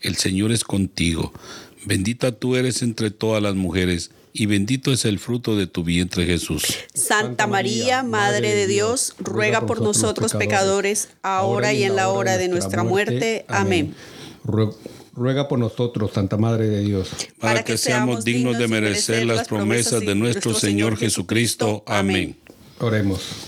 El Señor es contigo. Bendita tú eres entre todas las mujeres, y bendito es el fruto de tu vientre Jesús. Santa María, Madre de Dios, ruega por nosotros pecadores, ahora y en la hora de nuestra muerte. Amén. Ruega por nosotros, Santa Madre de Dios. Para que seamos dignos de merecer las promesas de nuestro Señor Jesucristo. Amén. Oremos.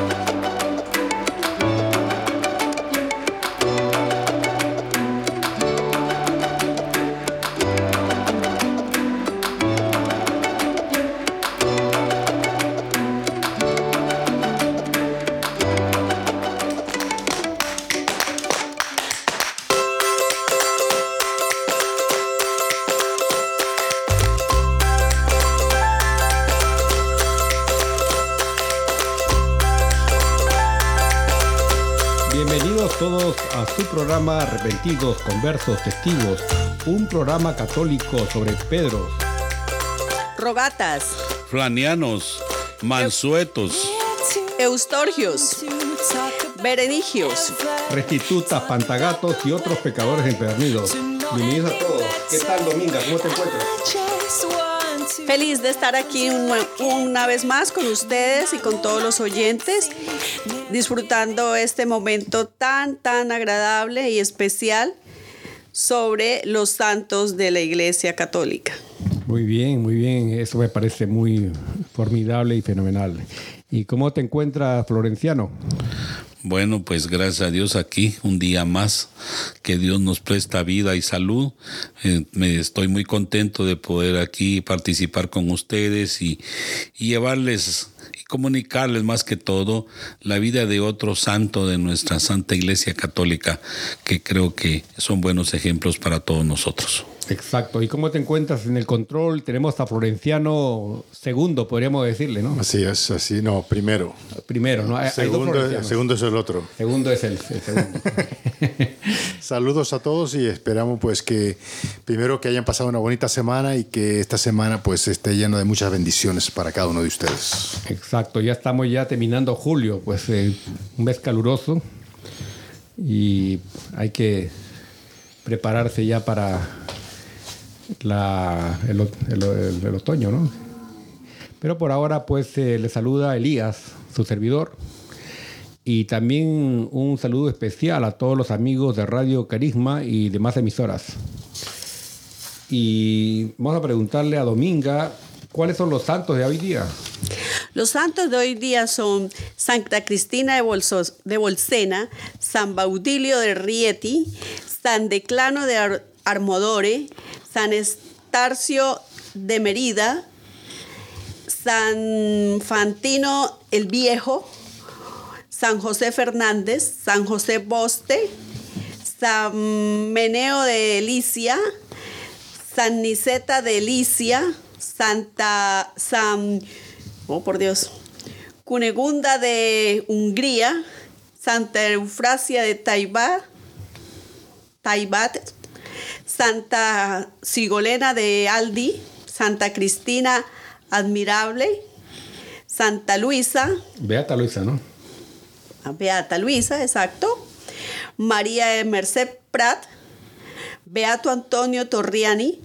Programa Arrepentidos, Conversos, Testigos, un programa católico sobre Pedro. Rogatas. Flanianos, Mansuetos. Eustorgios. Berenigios. Restitutas, Pantagatos y otros pecadores empedernidos. Bienvenidos a todos. ¿Qué tal, Dominga? ¿Cómo te encuentras? Feliz de estar aquí una vez más con ustedes y con todos los oyentes, disfrutando este momento tan, tan agradable y especial sobre los santos de la Iglesia Católica. Muy bien, muy bien. Eso me parece muy formidable y fenomenal. ¿Y cómo te encuentras, Florenciano? Bueno, pues gracias a Dios aquí, un día más, que Dios nos presta vida y salud. Eh, me estoy muy contento de poder aquí participar con ustedes y, y llevarles y comunicarles más que todo la vida de otro santo de nuestra Santa Iglesia Católica, que creo que son buenos ejemplos para todos nosotros. Exacto. ¿Y cómo te encuentras en el control? Tenemos a Florenciano segundo, podríamos decirle, ¿no? Así es, así, no, primero. Primero, ¿no? segundo, segundo es el otro. Segundo es el, segundo. Saludos a todos y esperamos pues que primero que hayan pasado una bonita semana y que esta semana pues esté lleno de muchas bendiciones para cada uno de ustedes. Exacto, ya estamos ya terminando julio, pues eh, un mes caluroso y hay que prepararse ya para la, el, otoño, ¿no? Pero por ahora, pues eh, le saluda Elías, su servidor. Y también un saludo especial a todos los amigos de Radio Carisma y demás emisoras. Y vamos a preguntarle a Dominga, ¿cuáles son los santos de hoy día? Los santos de hoy día son Santa Cristina de, Bolsena, San Baudilio de Rieti, San Declano de Armodore, San Estarcio de Merida, San Fantino el Viejo, San José Fernández, San José Boste, San Meneo de Elicia, San Niceta de Elicia, Santa San oh por Dios, Cunegunda de Hungría, Santa Eufrasia de Taibat, Taibat Santa Sigolena de Aldi, Santa Cristina Admirable, Santa Luisa. Beata Luisa, ¿no? Ah, Beata Luisa, exacto. María Merced Prat, Beato Antonio Torriani,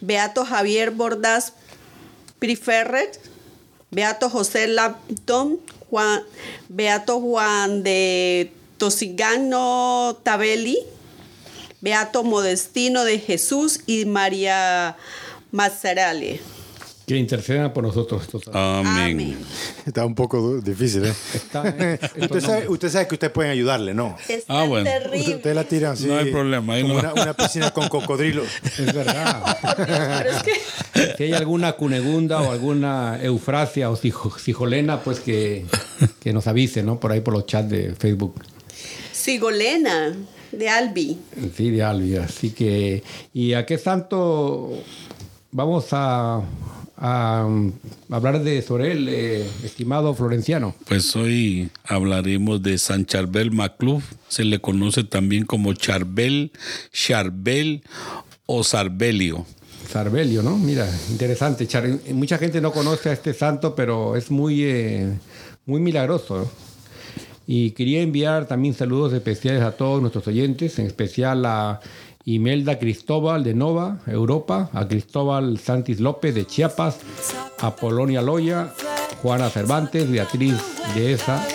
Beato Javier Bordás Priferret, Beato José Lapton, Juan, Beato Juan de Tosigano Tabelli, Beato Modestino de Jesús y María Mazzarale. Que intercedan por nosotros. estos Amén. Está un poco difícil, ¿eh? Está- estos Usted sabe, nombres. usted sabe que ustedes pueden ayudarle, ¿no? Está Ah, bueno. Terrible. usted la tiran así. No hay problema, ahí como no. una, una piscina con cocodrilos. Es verdad. Pero es que Si hay alguna cunegunda o alguna eufrasia o sijo- sijolena, pues que, que nos avise, ¿no? Por ahí por los chats de Facebook. Sigolena de Albi. Sí, de Albi. Así que, ¿y a qué santo vamos a, a, um, hablar de sobre él, eh, estimado Florenciano? Pues hoy hablaremos de San Charbel Macluf. Se le conoce también como Charbel, Charbel o Sarbelio. Sarbelio, ¿no? Mira, interesante. Char- Mucha gente no conoce a este santo, pero es muy, eh, muy milagroso. ¿no? Y quería enviar también saludos especiales a todos nuestros oyentes, en especial a Imelda Cristóbal de Nova, Europa, a Cristóbal Santis López de Chiapas, a Polonia Loya, Juana Cervantes, Beatriz de Esa,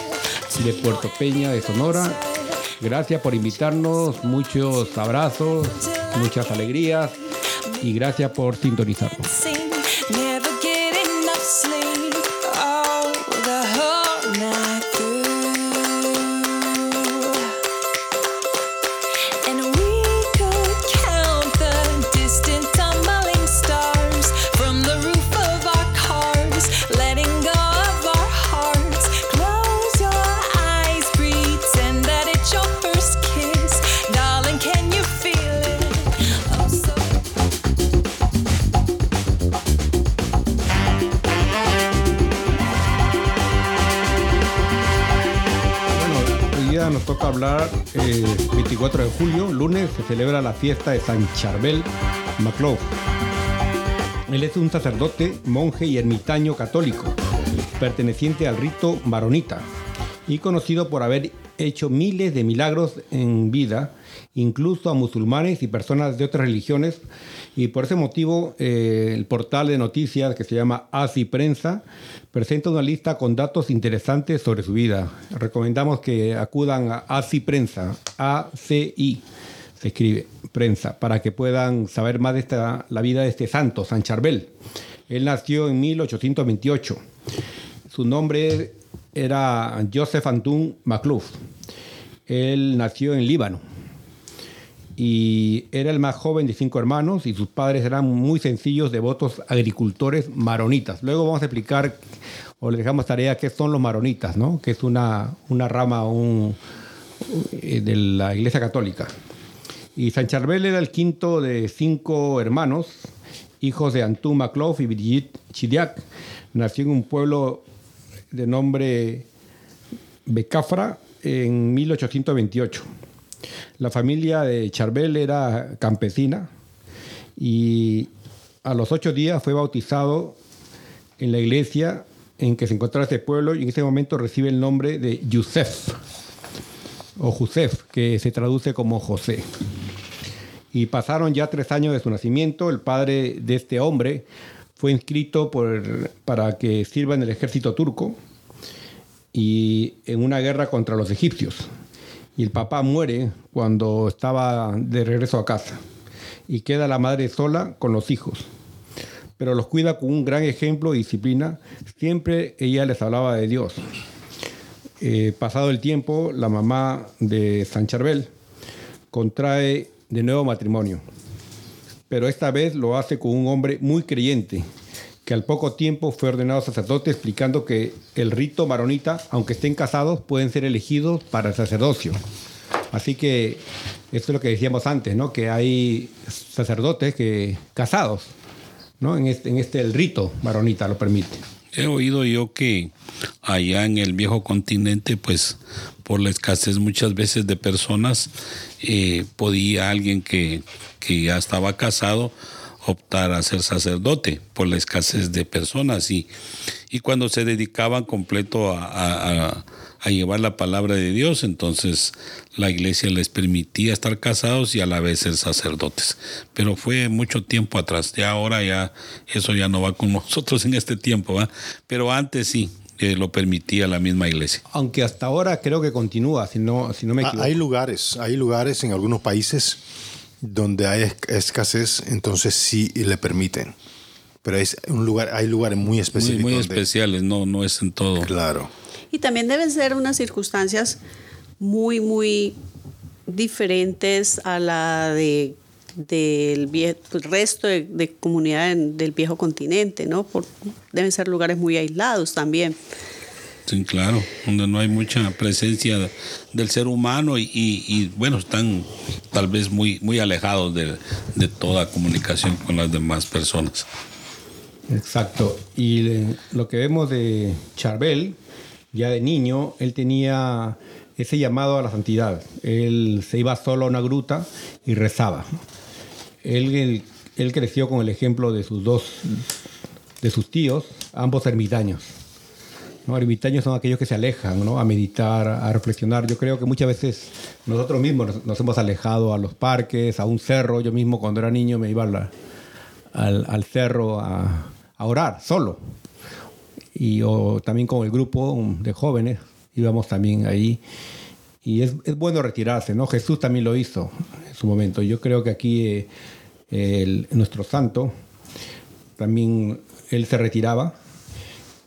de Puerto Peña, de Sonora. Gracias por invitarnos, muchos abrazos, muchas alegrías y gracias por sintonizarnos. Hablar, eh, 24 de julio, lunes, se celebra la fiesta de San Charbel Maclou. Él es un sacerdote, monje y ermitaño católico, perteneciente al rito maronita y conocido por haber hecho miles de milagros en vida, incluso a musulmanes y personas de otras religiones. Y por ese motivo, eh, el portal de noticias que se llama ASI Prensa presenta una lista con datos interesantes sobre su vida. Recomendamos que acudan a ASI Prensa, A-C-I, se escribe, prensa, para que puedan saber más de esta, la vida de este santo, San Charbel. Él nació en 1828. Su nombre era Joseph Antun Macluf. Él nació en Líbano y era el más joven de cinco hermanos y sus padres eran muy sencillos, devotos agricultores maronitas. Luego vamos a explicar o le dejamos tarea qué son los maronitas, ¿no? que es una, una rama eh, de la Iglesia Católica. Y San Charbel era el quinto de cinco hermanos, hijos de Antú Maclouf y Brigitte Chidiac. Nació en un pueblo de nombre Becafra en 1828. La familia de Charbel era campesina y a los ocho días fue bautizado en la iglesia en que se encontraba este pueblo y en ese momento recibe el nombre de Yusef o Josef, que se traduce como José. Y pasaron ya tres años de su nacimiento. El padre de este hombre fue inscrito para que sirva en el ejército turco y en una guerra contra los egipcios. Y el papá muere cuando estaba de regreso a casa. Y queda la madre sola con los hijos. Pero los cuida con un gran ejemplo y disciplina. Siempre ella les hablaba de Dios. Eh, pasado el tiempo, la mamá de San Charbel contrae de nuevo matrimonio. Pero esta vez lo hace con un hombre muy creyente, que al poco tiempo fue ordenado sacerdote, explicando que el rito maronita, aunque estén casados, pueden ser elegidos para el sacerdocio. Así que esto es lo que decíamos antes, ¿no? Que hay sacerdotes que casados, ¿no? En este, en este el rito maronita lo permite. He oído yo que allá en el viejo continente, pues por la escasez muchas veces de personas, eh, podía alguien que, que ya estaba casado optar a ser sacerdote por la escasez de personas y, y cuando se dedicaban completo a, a- a- a llevar la palabra de Dios, entonces la iglesia les permitía estar casados y a la vez ser sacerdotes. Pero fue mucho tiempo atrás, ya ahora ya eso ya no va con nosotros en este tiempo, ¿va? Pero antes sí, eh, lo permitía la misma iglesia. Aunque hasta ahora creo que continúa, si no, si no me Ah, equivoco. Hay lugares, hay lugares en algunos países donde hay esc- escasez, entonces sí le permiten. Pero es un lugar, hay lugares muy específicos. muy especiales, no, no es en todo. Claro. Y también deben ser unas circunstancias muy, muy diferentes a la de del resto de, de comunidad en- del viejo continente, ¿no? Por- deben ser lugares muy aislados también. Sí, claro, donde no hay mucha presencia del ser humano y, bueno, están tal vez muy, muy alejados de, toda comunicación con las demás personas. Exacto. Y lo que vemos de Charbel, ya de niño, él tenía ese llamado a la santidad. Él se iba solo a una gruta y rezaba. Él, él, él creció con el ejemplo de sus dos, de sus tíos, ambos ermitaños. ¿No? Ermitaños son aquellos que se alejan ¿no? a meditar, a reflexionar. Yo creo que muchas veces nosotros mismos nos, hemos alejado a los parques, a un cerro. Yo mismo cuando era niño me iba al, al cerro a, orar solo. Y o también con el grupo de jóvenes íbamos también ahí. Y es, es bueno retirarse, ¿no? Jesús también lo hizo en su momento. Yo creo que aquí eh, nuestro santo también él se retiraba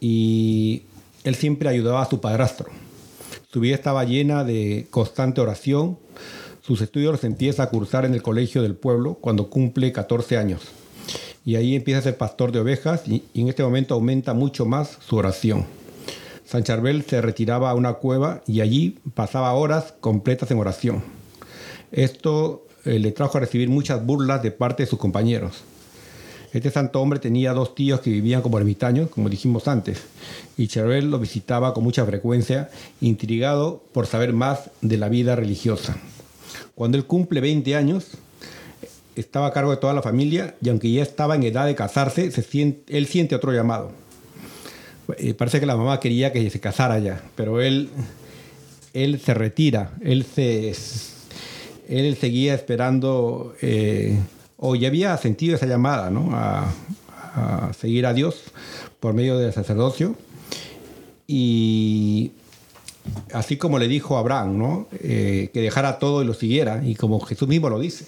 y él siempre ayudaba a su padrastro. Su vida estaba llena de constante oración. Sus estudios los empieza a cursar en el colegio del pueblo cuando cumple 14 años. Y ahí empieza a ser pastor de ovejas y, en este momento aumenta mucho más su oración. San Charbel se retiraba a una cueva y allí pasaba horas completas en oración. Esto eh, le trajo a recibir muchas burlas de parte de sus compañeros. Este santo hombre tenía dos tíos que vivían como ermitaños, como dijimos antes, y Charbel lo visitaba con mucha frecuencia, intrigado por saber más de la vida religiosa. Cuando él cumple 20 años, estaba a cargo de toda la familia y aunque ya estaba en edad de casarse, él siente otro llamado. Eh, parece que la mamá quería que se casara ya, pero él, él se retira, él, se, él seguía esperando, eh, o había sentido esa llamada, ¿no? A, seguir a Dios por medio del sacerdocio. Y así como le dijo a Abraham, ¿no? Eh, que dejara todo y lo siguiera, y como Jesús mismo lo dice,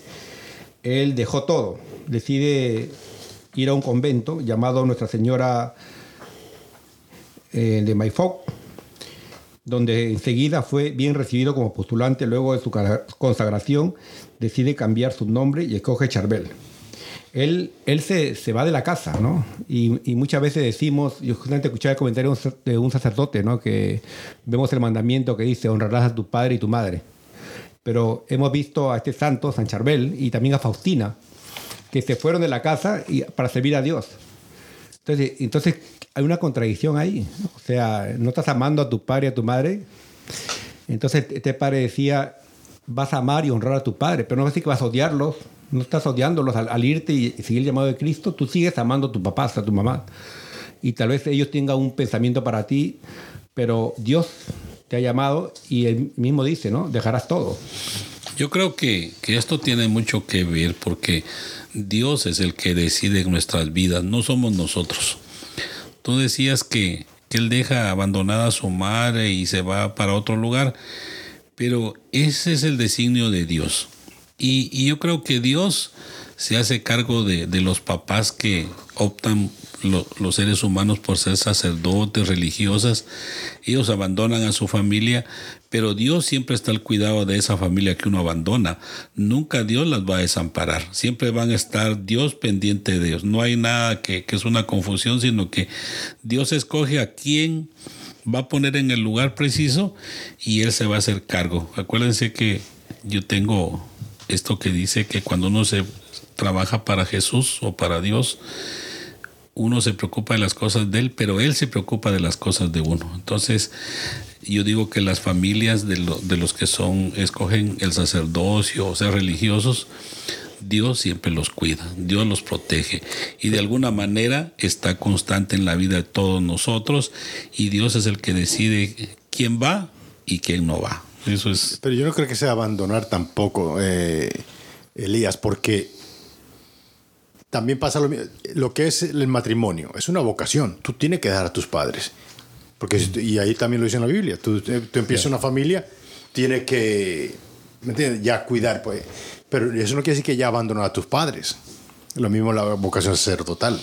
él dejó todo, decide ir a un convento llamado Nuestra Señora eh, de Maifoc, donde enseguida fue bien recibido como postulante luego de su consagración, decide cambiar su nombre y escoge Charbel. Él, él se, se va de la casa, ¿no? Y, y muchas veces decimos, yo justamente escuché el comentario de un sacerdote, ¿no? Que vemos el mandamiento que dice, honrarás a tu padre y tu madre. Pero hemos visto a este santo, San Charbel, y también a Faustina, que se fueron de la casa y, para servir a Dios. Entonces, entonces hay una contradicción ahí. O sea, no estás amando a tu padre y a tu madre. Entonces este padre decía, vas a amar y honrar a tu padre, pero no es decir que vas a odiarlos, no estás odiándolos al, irte y, y seguir el llamado de Cristo, tú sigues amando a tu papá, a tu mamá. Y tal vez ellos tengan un pensamiento para ti, pero Dios te ha llamado y él mismo dice, ¿no? Dejarás todo. Yo creo que, que esto tiene mucho que ver porque Dios es el que decide nuestras vidas, no somos nosotros. Tú decías que, que Él deja abandonada a su madre y se va para otro lugar, pero ese es el designio de Dios. Y, yo creo que Dios se hace cargo de, los papás que optan lo- los seres humanos por ser sacerdotes, religiosas. Ellos abandonan a su familia, pero Dios siempre está al cuidado de esa familia que uno abandona. Nunca Dios las va a desamparar. Siempre van a estar Dios pendiente de ellos. No hay nada que, que es una confusión, sino que Dios escoge a quién va a poner en el lugar preciso y Él se va a hacer cargo. Acuérdense que yo tengo esto que dice que cuando uno se trabaja para Jesús o para Dios, uno se preocupa de las cosas de él, pero él se preocupa de las cosas de uno. Entonces, yo digo que las familias de, de los que son, escogen el sacerdocio o ser religiosos, Dios siempre los cuida, Dios los protege y de alguna manera está constante en la vida de todos nosotros y Dios es el que decide quién va y quién no va. Eso es Pero yo no creo que sea abandonar tampoco, eh, Elías, porque también pasa lo, lo que es el matrimonio. Es una vocación. Tú tienes que dar a tus padres. Porque, y ahí también lo dice en la Biblia. Tú, tú empiezas una familia, tienes que, ¿me entiendes? Ya cuidar. Pues. Pero eso no quiere decir que ya abandonar a tus padres. Lo mismo la vocación sacerdotal.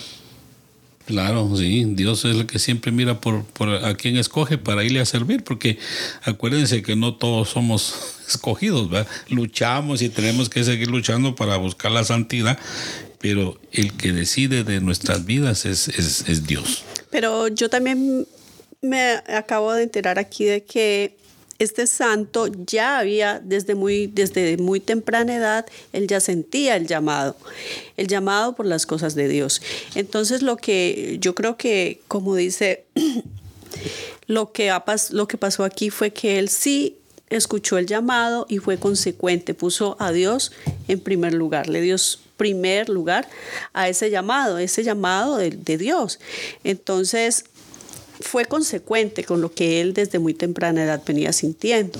Claro, sí, Dios es el que siempre mira por, por a quién escoge para irle a servir, porque acuérdense que no todos somos escogidos, ¿verdad? Luchamos y tenemos que seguir luchando para buscar la santidad, pero el que decide de nuestras vidas es, es, es Dios. Pero yo también me acabo de enterar aquí de que este santo ya había desde muy, desde muy temprana edad, él ya sentía el llamado, el llamado por las cosas de Dios. Entonces lo que yo creo que, como dice, lo que, lo que pasó aquí fue que él sí escuchó el llamado y fue consecuente, puso a Dios en primer lugar, le dio primer lugar a ese llamado, ese llamado de Dios. Entonces fue consecuente con lo que él desde muy temprana edad venía sintiendo.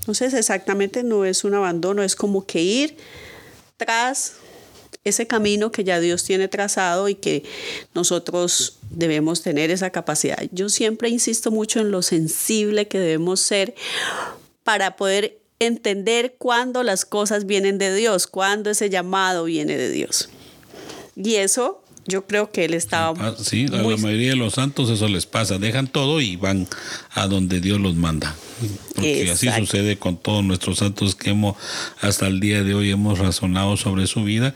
Entonces exactamente no es un abandono, es como que ir tras ese camino que ya Dios tiene trazado y que nosotros debemos tener esa capacidad. Yo siempre insisto mucho en lo sensible que debemos ser para poder entender cuándo las cosas vienen de Dios, cuándo ese llamado viene de Dios. Y eso yo creo que él estaba Ah, Sí, a muy- la mayoría de los santos eso les pasa, dejan todo y van a donde Dios los manda. Porque así sucede con todos nuestros santos que hemos hasta el día de hoy hemos razonado sobre su vida.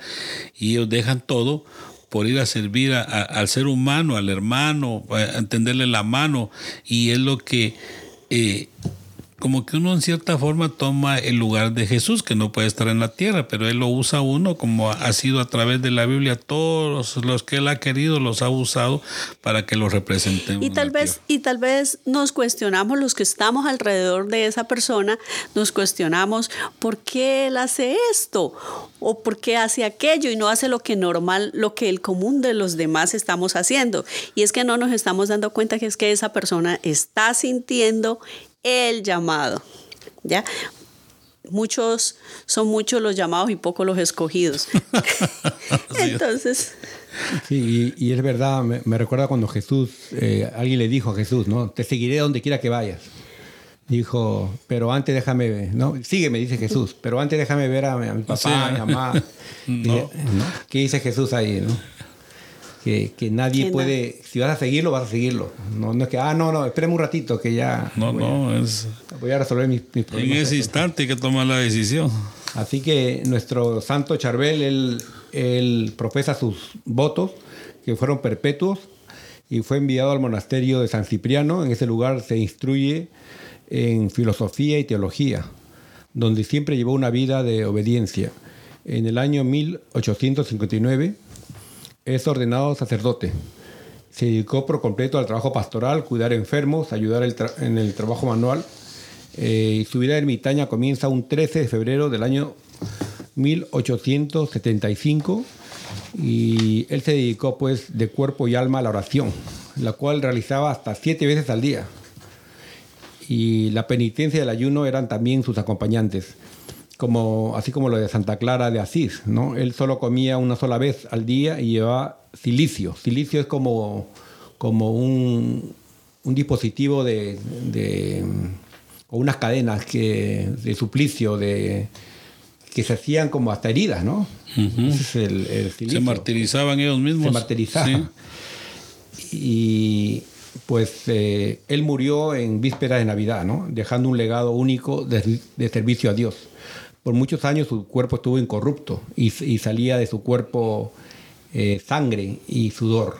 Y ellos dejan todo por ir a servir a- a- al ser humano, al hermano, a entenderle la mano. Y es lo que eh, como que uno en cierta forma toma el lugar de Jesús, que no puede estar en la tierra, pero Él lo usa uno como ha sido a través de la Biblia, todos los que Él ha querido los ha usado para que los representemos. Y tal vez, tierra. y tal vez nos cuestionamos los que estamos alrededor de esa persona, nos cuestionamos por qué él hace esto o por qué hace aquello y no hace lo que normal, lo que el común de los demás estamos haciendo. Y es que no nos estamos dando cuenta que es que esa persona está sintiendo el llamado. ¿Ya? Muchos, son muchos los llamados y pocos los escogidos. Entonces, Sí, y, y es verdad, me, me recuerda cuando Jesús, eh, alguien le dijo a Jesús, ¿no? Te seguiré donde quiera que vayas. Dijo, pero antes déjame, ¿no? Sígueme, dice Jesús, pero antes déjame ver a, mi- a mi papá, Sí. a mi mamá. No. Y, ¿no? ¿Qué dice Jesús ahí, no? Que, que nadie Que puede, si vas a seguirlo, vas a seguirlo. No, no es que, ah, no, no, espérame un ratito, que ya No, voy, no, es A, voy a resolver mis, mis en problemas. ese instante que toma la decisión. Así que nuestro santo Charbel, él, él profesa sus votos, que fueron perpetuos, y fue enviado al monasterio de San Cipriano. En ese lugar se instruye en filosofía y teología, donde siempre llevó una vida de obediencia. En el año 1859 es ordenado sacerdote. Se dedicó por completo al trabajo pastoral, cuidar enfermos, ayudar en el trabajo manual. Eh, y su vida ermitaña comienza un 13 de febrero del año 1875 y él se dedicó pues de cuerpo y alma a la oración, la cual realizaba hasta siete veces al día. Y la penitencia y el ayuno eran también sus acompañantes, como, así como lo de Santa Clara de Asís. ¿no? Él solo comía una sola vez al día y llevaba silicio. Silicio es como, como un, un dispositivo de, de- o unas cadenas que, de suplicio de, que se hacían como hasta heridas, ¿no? Ese es el, el Se martirizaban ellos mismos. Se martirizaba. Sí. Y pues eh, él murió en víspera de Navidad, ¿no? Dejando un legado único de, de servicio a Dios. Por muchos años su cuerpo estuvo incorrupto y, salía de su cuerpo eh, sangre y sudor.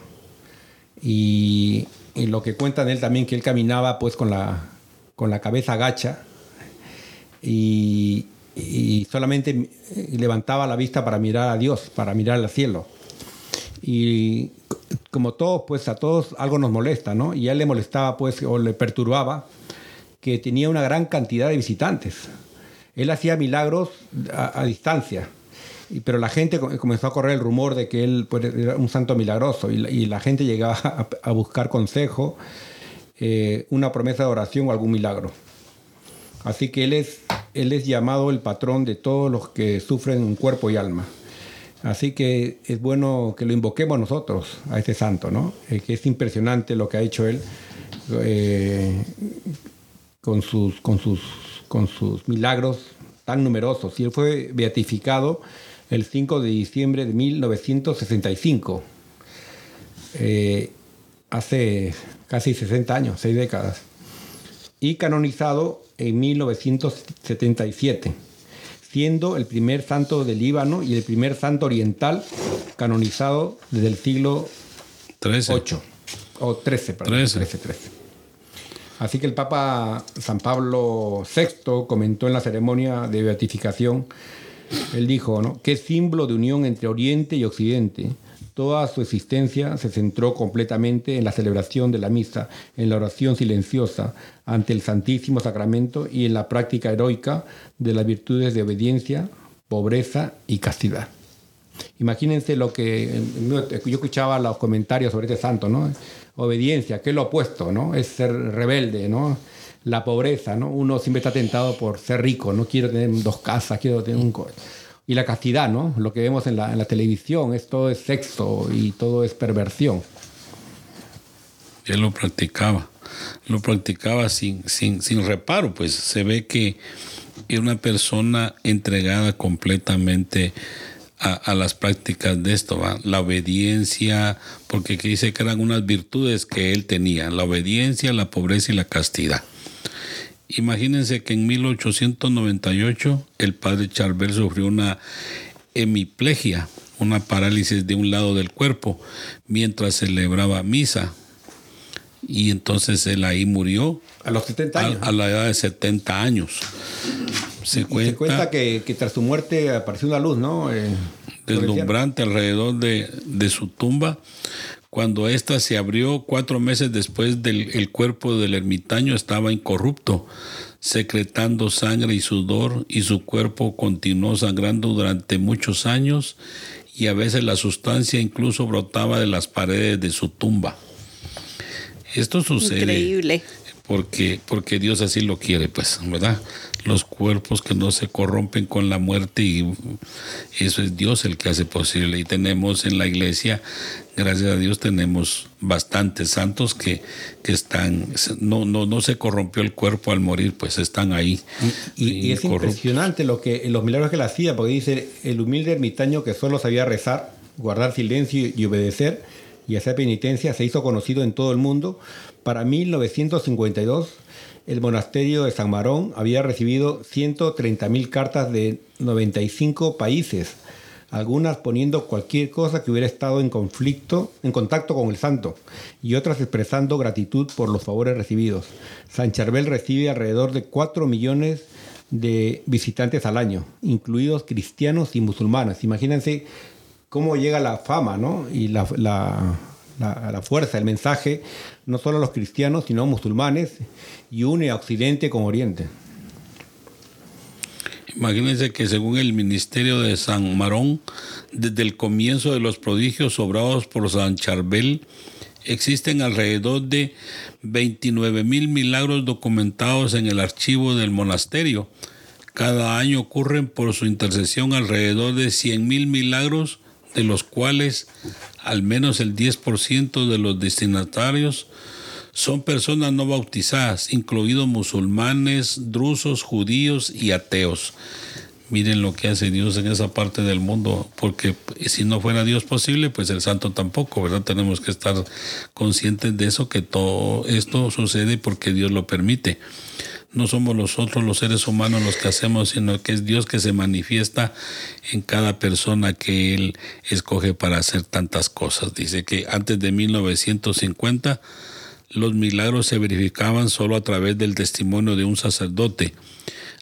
Y, y lo que cuentan él también que él caminaba pues con la, con la cabeza gacha y, y solamente eh, levantaba la vista para mirar a Dios, para mirar al cielo. Y como todos, pues a todos algo nos molesta, ¿no? Y a él le molestaba, pues, o le perturbaba que tenía una gran cantidad de visitantes. Él hacía milagros a, distancia Pero la gente co- comenzó a correr el rumor de que él pues, era un santo milagroso y la, gente llegaba a, buscar consejo, eh, una promesa de oración o algún milagro. Así que él es, llamado el patrón de todos los que sufren en cuerpo y alma. Así que es bueno que lo invoquemos nosotros a ese santo, ¿no? Eh, que es impresionante lo que ha hecho él eh, con, sus, con, sus, con sus milagros tan numerosos. Y él fue beatificado el 5 de diciembre de 1965, eh, hace casi 60 años, 6 décadas, y canonizado en 1977 siendo el primer santo del Líbano y el primer santo oriental canonizado desde el siglo 13. 8 o 13, perdón, 13. 13, 13. Así que el Papa San Pablo VI comentó en la ceremonia de beatificación, él dijo, ¿no? Qué símbolo de unión entre Oriente y Occidente. Toda su existencia se centró completamente en la celebración de la misa, en la oración silenciosa ante el Santísimo Sacramento y en la práctica heroica de las virtudes de obediencia, pobreza y castidad. Imagínense lo que yo escuchaba los comentarios sobre este santo, ¿no? Obediencia, que es lo opuesto, ¿no? Es ser rebelde, ¿no? La pobreza, ¿no? Uno siempre está tentado por ser rico, no quiero tener dos casas, quiero tener un co- y la castidad, ¿no? Lo que vemos en la, en la televisión, es todo es sexo y todo es perversión. Él lo practicaba. Lo practicaba sin, sin, sin reparo, pues se ve que era una persona entregada completamente a, a las prácticas de esto, ¿va? la obediencia, porque aquí dice que eran unas virtudes que él tenía, la obediencia, la pobreza y la castidad. Imagínense que en 1898 el padre Charbel sufrió una hemiplegia, una parálisis de un lado del cuerpo, mientras celebraba misa. Y entonces él ahí murió A los 70 a, años. a la edad de 70 años. Se Y cuenta, se cuenta que, que tras su muerte apareció una luz, ¿no? Eh, deslumbrante alrededor de, de su tumba. Cuando ésta se abrió cuatro meses después del el cuerpo del ermitaño estaba incorrupto, secretando sangre y sudor, y su cuerpo continuó sangrando durante muchos años, y a veces la sustancia incluso brotaba de las paredes de su tumba. Esto sucede Increíble. porque, porque Dios así lo quiere, pues, ¿verdad? Los cuerpos que no se corrompen con la muerte y eso es Dios el que hace posible. Y tenemos en la iglesia, gracias a Dios, tenemos bastantes santos que, que están, no, no, no se corrompió el cuerpo al morir, pues están ahí. Y, y es impresionante lo que, los milagros que él hacía, porque dice, el humilde ermitaño que solo sabía rezar, guardar silencio y obedecer y hacer penitencia, se hizo conocido en todo el mundo. Para 1952, el monasterio de San Marón había recibido 130.000 cartas de 95 países, algunas poniendo cualquier cosa que hubiera estado en conflicto, en contacto con el santo, y otras expresando gratitud por los favores recibidos. San Charbel recibe alrededor de 4 millones de visitantes al año, incluidos cristianos y musulmanes. Imagínense cómo llega la fama, ¿no? Y la, la- la- fuerza, el mensaje, no solo a los cristianos, sino a musulmanes, y une a Occidente con Oriente. Imagínense que según el ministerio de San Marón, desde el comienzo de los prodigios obrados por San Charbel, existen alrededor de 29 mil milagros documentados en el archivo del monasterio. Cada año ocurren por su intercesión alrededor de 100 mil milagros, de los cuales al menos el 10% de los destinatarios son personas no bautizadas, incluidos musulmanes, drusos, judíos y ateos. Miren lo que hace Dios en esa parte del mundo, porque si no fuera Dios posible, pues el santo tampoco, ¿verdad? Tenemos que estar conscientes de eso, que todo esto sucede porque Dios lo permite. No somos nosotros los seres humanos los que hacemos, sino que es Dios que se manifiesta en cada persona que Él escoge para hacer tantas cosas. Dice que antes de 1950 los milagros se verificaban solo a través del testimonio de un sacerdote.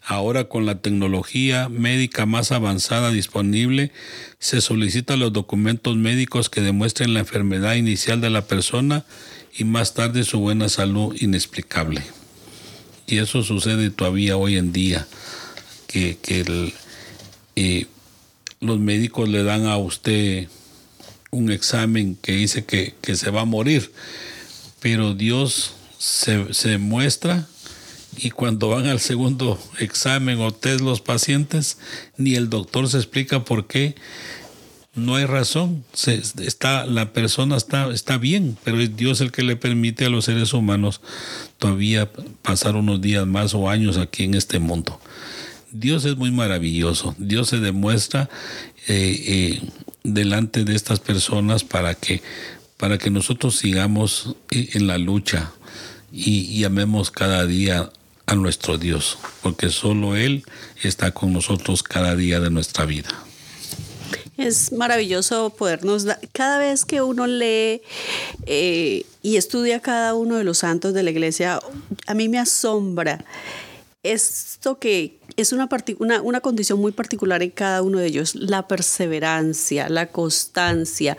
Ahora con la tecnología médica más avanzada disponible, se solicitan los documentos médicos que demuestren la enfermedad inicial de la persona y más tarde su buena salud inexplicable. Y eso sucede todavía hoy en día, que, eh, los médicos le dan a usted un examen que dice que, que se va a morir, pero Dios se, se muestra y cuando van al segundo examen o test los pacientes, ni el doctor se explica por qué. No hay razón. Se, está, la persona está, está bien, pero es Dios el que le permite a los seres humanos todavía pasar unos días más o años aquí en este mundo. Dios es muy maravilloso. Dios se demuestra eh, eh, delante de estas personas para que, para que nosotros sigamos eh, en la lucha y, y amemos cada día a nuestro Dios, porque solo Él está con nosotros cada día de nuestra vida. Es maravilloso podernos cada vez que uno lee eh, y estudia cada uno de los santos de la iglesia, a mí me asombra esto que es una, una, una condición muy particular en cada uno de ellos, la perseverancia, la constancia,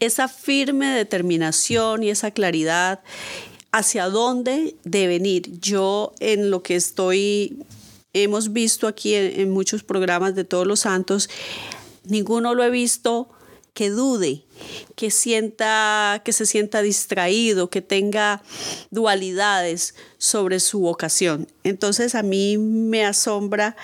esa firme determinación y esa claridad hacia dónde deben ir. Yo en lo que estoy, hemos visto aquí en muchos programas de todos los santos, ninguno lo he visto que dude, que sienta, que se sienta distraído, que tenga dualidades sobre su vocación. Entonces a mí me asombra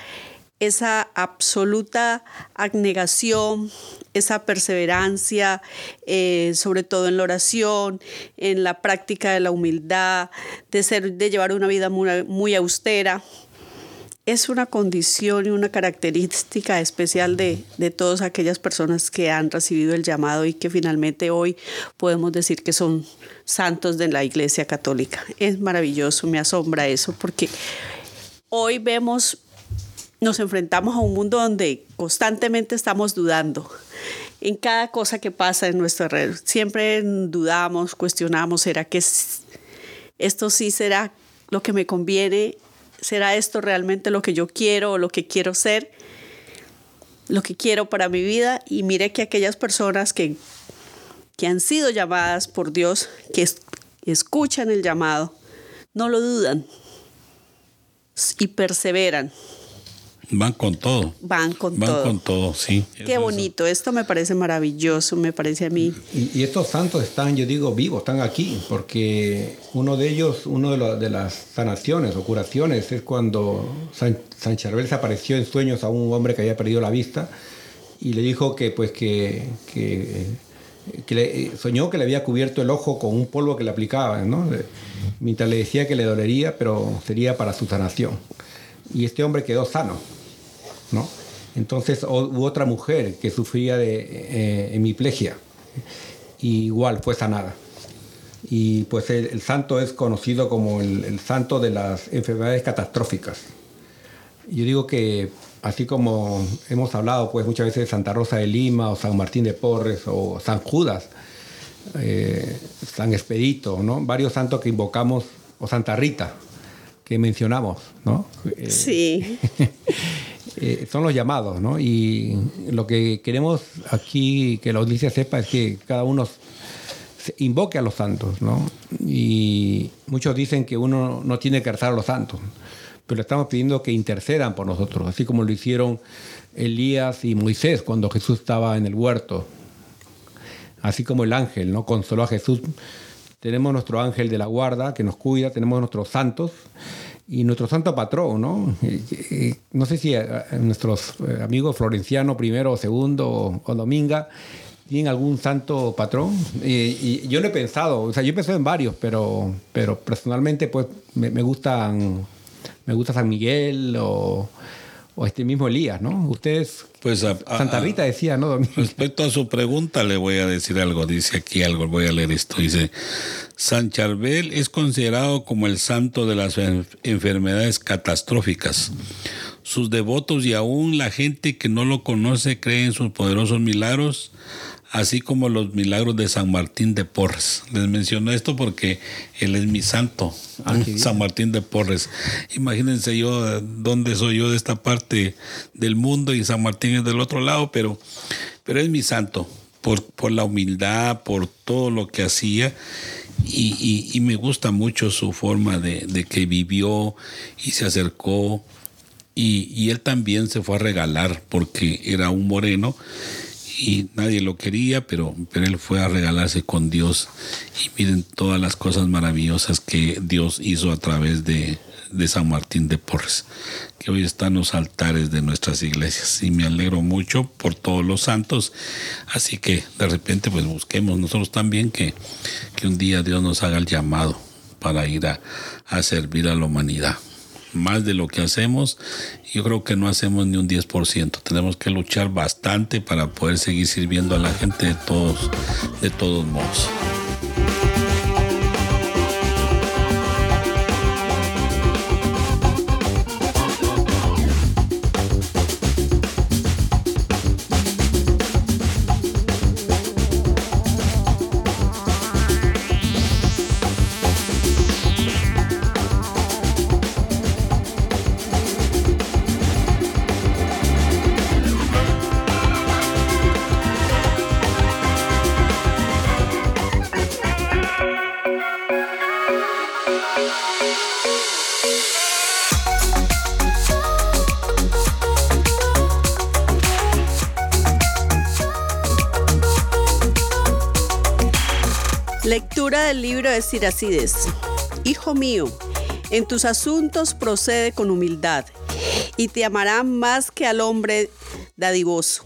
esa absoluta abnegación, esa perseverancia, eh, sobre todo en la oración, en la práctica de la humildad, de ser, de llevar una vida muy, muy austera, es una condición y una característica especial de, de todas aquellas personas que han recibido el llamado y que finalmente hoy podemos decir que son santos de la Iglesia Católica. Es maravilloso, me asombra eso, porque hoy vemos, nos enfrentamos a un mundo donde constantemente estamos dudando. En cada cosa que pasa en nuestro alrededor, siempre dudamos, cuestionamos, ¿será que es- esto sí será lo que me conviene? ¿Será esto realmente lo que yo quiero o lo que quiero ser? Lo que quiero para mi vida. Y mire que aquellas personas que, que han sido llamadas por Dios, que es- escuchan el llamado, no lo dudan y perseveran, Van con todo. van con Van todo. con todo, sí. Qué Eso- bonito, esto me parece maravilloso, me parece a mí. Y, y estos santos están, yo digo, vivos, están aquí, porque uno de ellos, uno de, lo- de las sanaciones o curaciones es cuando San, San Charbel se apareció en sueños a un hombre que había perdido la vista y le dijo que, pues, que, que, que le- soñó que le había cubierto el ojo con un polvo que le aplicaban, ¿no? Mientras le decía que le dolería, pero sería para su sanación. Y este hombre quedó sano. ¿No? Entonces o- hubo otra mujer que sufría de eh, hemiplegia, y igual fue sanada. Y pues el, el santo es conocido como el, el santo de las enfermedades catastróficas. Yo digo que así como hemos hablado pues muchas veces de Santa Rosa de Lima o San Martín de Porres o San Judas, eh, San Expedito, ¿no? varios santos que invocamos, o Santa Rita, que mencionamos, ¿no? Eh, Sí, eh, son los llamados, ¿no? Y lo que queremos aquí que la audiencia sepa es que cada uno invoque a los santos, ¿no? Y muchos dicen que uno no tiene que rezar a los santos, pero estamos pidiendo que intercedan por nosotros, así como lo hicieron Elías y Moisés cuando Jesús estaba en el huerto, así como el ángel, ¿no? Consoló a Jesús. Tenemos nuestro ángel de la guarda que nos cuida, tenemos nuestros santos y nuestro santo patrón, ¿no? No sé si nuestros eh, amigos Florenciano primero segundo o, Dominga tienen algún santo patrón. Y yo lo he pensado, o sea, yo he pensado en varios, pero, pero personalmente pues me, me gustan, me gusta San Miguel o, o este mismo Elías, ¿no? Ustedes, Pues a- a- Santa Rita decía, ¿no, Dominga? Respecto a su pregunta, le voy a decir algo. Dice aquí algo, voy a leer esto. Dice, San Charbel es considerado como el santo de las en- enfermedades catastróficas. Sus devotos y aún la gente que no lo conoce cree en sus poderosos milagros, así como los milagros de San Martín de Porres. Les menciono esto porque él es mi santo, Ah. San Martín de Porres. Imagínense yo dónde soy yo de esta parte del mundo y San Martín es del otro lado, pero, pero es mi santo por, por la humildad, por todo lo que hacía. Y, y- y me gusta mucho su forma de, de que vivió y se acercó Y, y él también se fue a regalar porque era un moreno y nadie lo quería, pero, pero él fue a regalarse con Dios. Y miren todas las cosas maravillosas que Dios hizo a través de, de San Martín de Porres, que hoy están los altares de nuestras iglesias. Y me alegro mucho por todos los santos. Así que de repente pues busquemos nosotros también que, que un día Dios nos haga el llamado para ir a, a servir a la humanidad más de lo que hacemos, yo creo que no hacemos ni un 10%. Tenemos que luchar bastante para poder seguir sirviendo a la gente de todos, de todos modos. Siracides. Hijo mío, en tus asuntos procede con humildad, y te amarán más que al hombre dadivoso.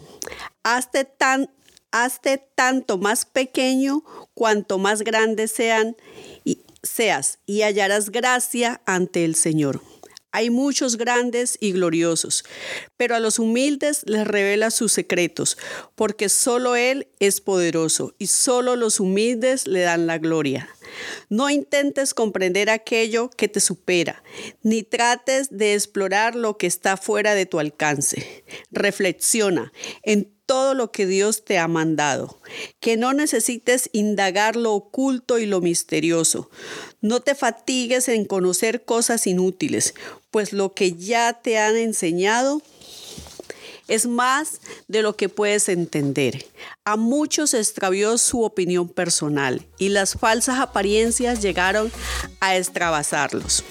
Hazte, tan, hazte tanto más pequeño cuanto más grande sean y seas, y hallarás gracia ante el Señor. Hay muchos grandes y gloriosos, pero a los humildes les revela sus secretos, porque solo Él es poderoso y solo los humildes le dan la gloria. No intentes comprender aquello que te supera, ni trates de explorar lo que está fuera de tu alcance. Reflexiona en todo lo que Dios te ha mandado, que no necesites indagar lo oculto y lo misterioso. No te fatigues en conocer cosas inútiles, pues lo que ya te han enseñado es más de lo que puedes entender. A muchos extravió su opinión personal y las falsas apariencias llegaron a extravasarlos.